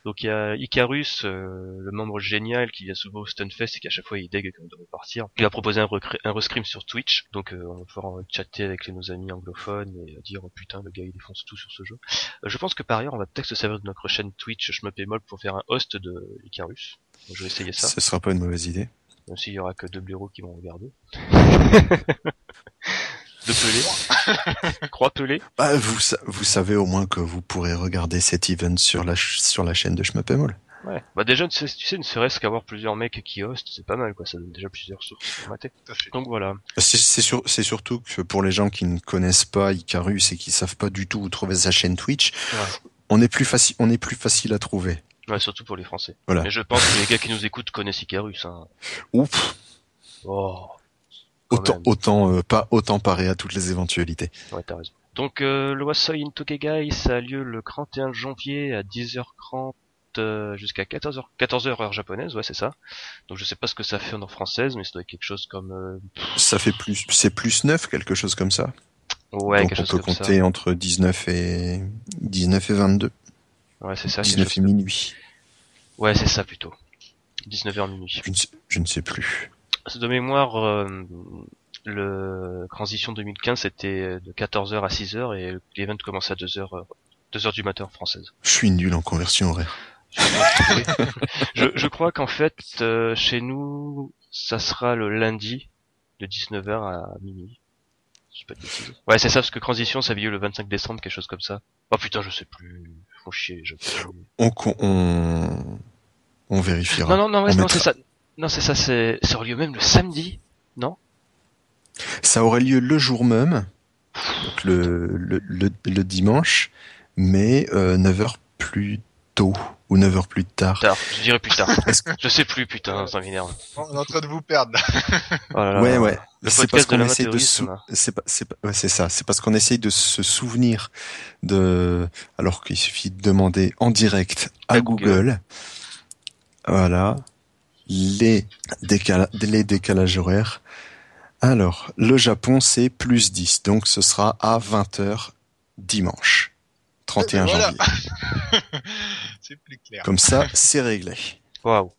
Donc il y a Icarus, euh, le membre génial qui vient souvent au Stunfest et qui à chaque fois il dégue quand il doit repartir. Il a proposé un, un rescrim sur Twitch. Donc euh, on va pouvoir en chatter avec nos amis anglophones et dire oh, putain le gars il défonce tout sur ce jeu. Euh, je pense que par ailleurs on va peut-être se servir de notre chaîne Twitch je me bémol pour faire un host de Icarus. Donc, je vais essayer ça. ce sera pas une mauvaise idée. Même s'il y aura que deux blaireaux qui vont regarder. de Pelé. Croix Pelé. Bah, vous, sa- vous savez au moins que vous pourrez regarder cet event sur la, ch- sur la chaîne de Schmuppemol. Ouais. Bah déjà, tu sais, tu sais ne serait-ce qu'avoir plusieurs mecs qui hostent, c'est pas mal, quoi. Ça donne déjà plusieurs sources. Donc voilà. C'est c'est sur- c'est surtout que pour les gens qui ne connaissent pas Icarus et qui savent pas du tout où trouver sa chaîne Twitch, Ouais. on est plus facile, on est plus facile à trouver. Ouais, surtout pour les Français. Voilà. Mais je pense que les gars qui nous écoutent connaissent Icarus, hein. Ouf, Oh. Autant, même. autant, euh, pas autant paré à toutes les éventualités. Ouais, t'as raison. Donc, euh, le Wasoi in Tokegai, ça a lieu le 31 janvier à 10h30 euh, jusqu'à 14h, 14h heure japonaise, ouais, c'est ça. Donc, je sais pas ce que ça fait en heure française, mais ça doit être quelque chose comme, euh, Ça fait plus, c'est plus 9, quelque chose comme ça. ouais, Donc quelque on chose peut comme compter entre 19 et 19 et 22, ça. Ouais, c'est ça. quelque 19 chose et minuit. Ouais, c'est ça plutôt. 19h minuit. Je ne sais, je ne sais plus. De mémoire, euh, le transition 2015 c'était de 14h à 6h et l'event commençait à 2h, euh, 2h du matin française. Je suis nul en conversion horaire. je, je crois qu'en fait, euh, chez nous, ça sera le lundi de 19h à minuit. Je dis pas de bêtises. Ouais, c'est ça, parce que transition, ça lieu le 25 décembre, quelque chose comme ça. Oh putain, je sais plus. Faut chier, je... On, on, on vérifiera. Non, non, non, ouais, non, c'est ça. Non, c'est ça, c'est, ça aura lieu même le samedi. Ça aurait lieu le jour même, donc le, le, le, le dimanche, mais euh, 9 heures plus tôt ou 9 heures plus tard. Tard, je dirais plus tard. je sais plus, putain, ça m'énerve. On est en train de vous perdre. Oh là là. Ouais, ouais. C'est parce qu'on essaie de sou- c'est pas, c'est pas, ouais, c'est ça. C'est parce qu'on essaye de se souvenir de, alors qu'il suffit de demander en direct à, À Google. Google. Voilà. Les décala- les décalages horaires. Alors, le Japon, c'est plus 10. Donc, ce sera à 20h dimanche. 31 Voilà. janvier. C'est plus clair. Comme ça, c'est réglé. Waouh.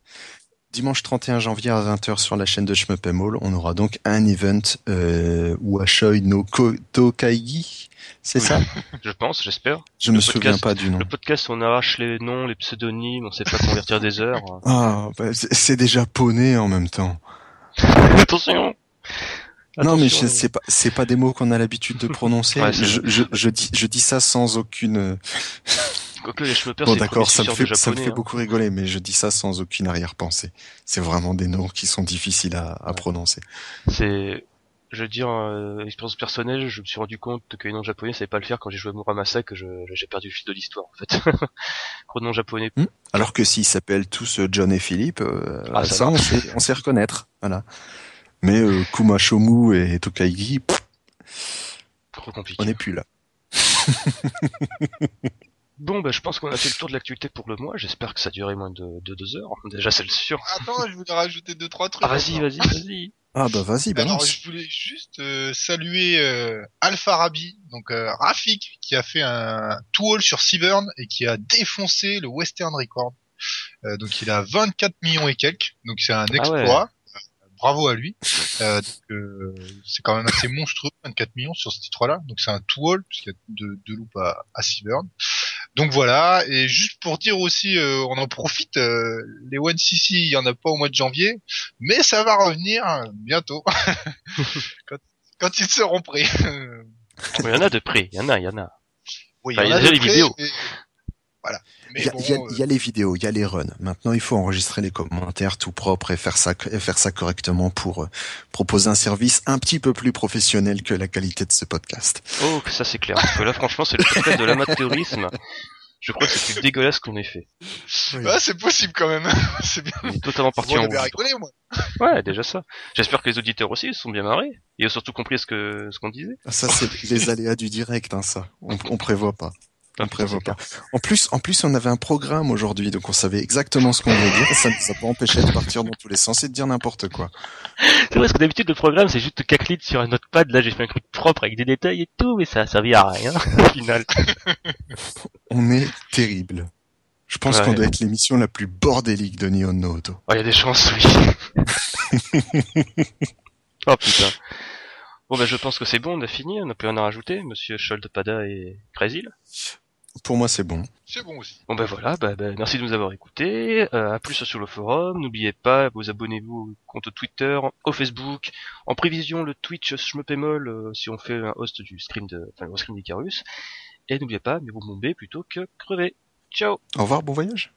Dimanche 31 janvier à 20h sur la chaîne de Shmuppemall, on aura donc un event euh, Washoi no Tokaigi, c'est Oui. ça? Je pense, j'espère. Je Le me souviens pas du nom. Le podcast, on arrache les noms, les pseudonymes, on sait pas convertir des heures. Ah, bah, c'est déjà poney en même temps. Attention. non, mais Attention. c'est pas c'est pas des mots qu'on a l'habitude de prononcer. Ouais, je, je, je dis je dis ça sans aucune. Quoique les cheveux Bon d'accord, ça me fait ça me japonais. fait hein. beaucoup rigoler, mais je dis ça sans aucune arrière-pensée. C'est vraiment des noms qui sont difficiles à, à Ouais. prononcer. C'est, je veux dire, euh, expérience personnelle, je me suis rendu compte que les noms japonais, ça savait pas le faire quand j'ai joué à Muramasa, que j'ai perdu le fil de l'histoire, en fait. Gros nom japonais. Alors que s'ils s'appellent tous euh, John et Philippe, euh, Ah, ça ça, on sait, on sait reconnaître. Voilà. Mais euh, Kuma Shomu et Tokaigi, pff, Trop compliqué. on n'est plus là. Bon, bah, je pense qu'on a fait le tour de l'actualité pour le mois. J'espère que ça a duré moins de, de deux heures. Déjà, c'est le sûr. Attends, je voulais rajouter deux trois trucs. Ah, vas-y, vas-y, vas-y. Ah bah vas-y, Alors, balance. je voulais juste euh, saluer euh, Alpha Rabi, donc euh, Rafik, qui a fait un two-all sur Seaburn et qui a défoncé le Western Record. Euh, donc il a 24 millions et quelques, donc c'est un exploit. Euh, Bravo à lui. Euh, donc, euh, c'est quand même assez monstrueux, 24 millions sur ce titre-là. Donc c'est un two-all puisqu'il y a deux, deux loops à, à Seaburn. Donc voilà. Et juste pour dire aussi, euh, on en profite. euh, les One CC, il y en a pas au mois de janvier, mais ça va revenir euh, bientôt quand, quand ils seront prêts. Il y en a de près. Il y en a, il y en a. oui, Enfin, il y y a a déjà de les vidéos. mais- Voilà. Il y bon, il y a- euh, il y a les vidéos, il y a les runs. Maintenant, il faut enregistrer les commentaires tout propre et faire ça, et faire ça correctement pour euh, proposer un service un petit peu plus professionnel que la qualité de ce podcast. Oh, que ça c'est clair. Parce que là, franchement, c'est le podcast de l'amateurisme. Je crois que c'est plus dégueulasse qu'on ait fait. ouais, c'est possible quand même. c'est bien. On est totalement parti en rigolé, moi. Ouais, déjà ça. J'espère que les auditeurs aussi ils se sont bien marrés. Et ont surtout compris ce que ce qu'on disait. Ah, Ça, c'est les aléas du direct, hein, ça. On, on prévoit pas. On prévoit putain, pas. En plus, en plus, on avait un programme aujourd'hui, donc on savait exactement ce qu'on voulait dire. Ça nous a pas empêché de partir dans tous les sens et de dire n'importe quoi. C'est vrai, parce que d'habitude, le programme, c'est juste caclit sur un notepad. Là, j'ai fait un truc propre avec des détails et tout, mais ça a servi à rien, au final. On est terrible. Je pense Ouais. qu'on doit être l'émission la plus bordélique de Nihon no Auto. Oh, il y a des chances, oui. oh, putain. Bon, bah, je pense que c'est bon, on a fini, on a plus rien à rajouter, monsieur Scholdepada et Crazy. Pour moi, c'est bon. C'est bon aussi. Bon, bah, voilà, bah, bah, merci de nous avoir écoutés, euh, à plus sur le forum, n'oubliez pas, vous abonnez-vous au compte Twitter, au Facebook, en prévision le Twitch Schmepemol, euh, si on fait un host du stream de, enfin, le stream d'Icarus, et n'oubliez pas, mais vous bombez plutôt que crever. Ciao Au revoir, bon voyage.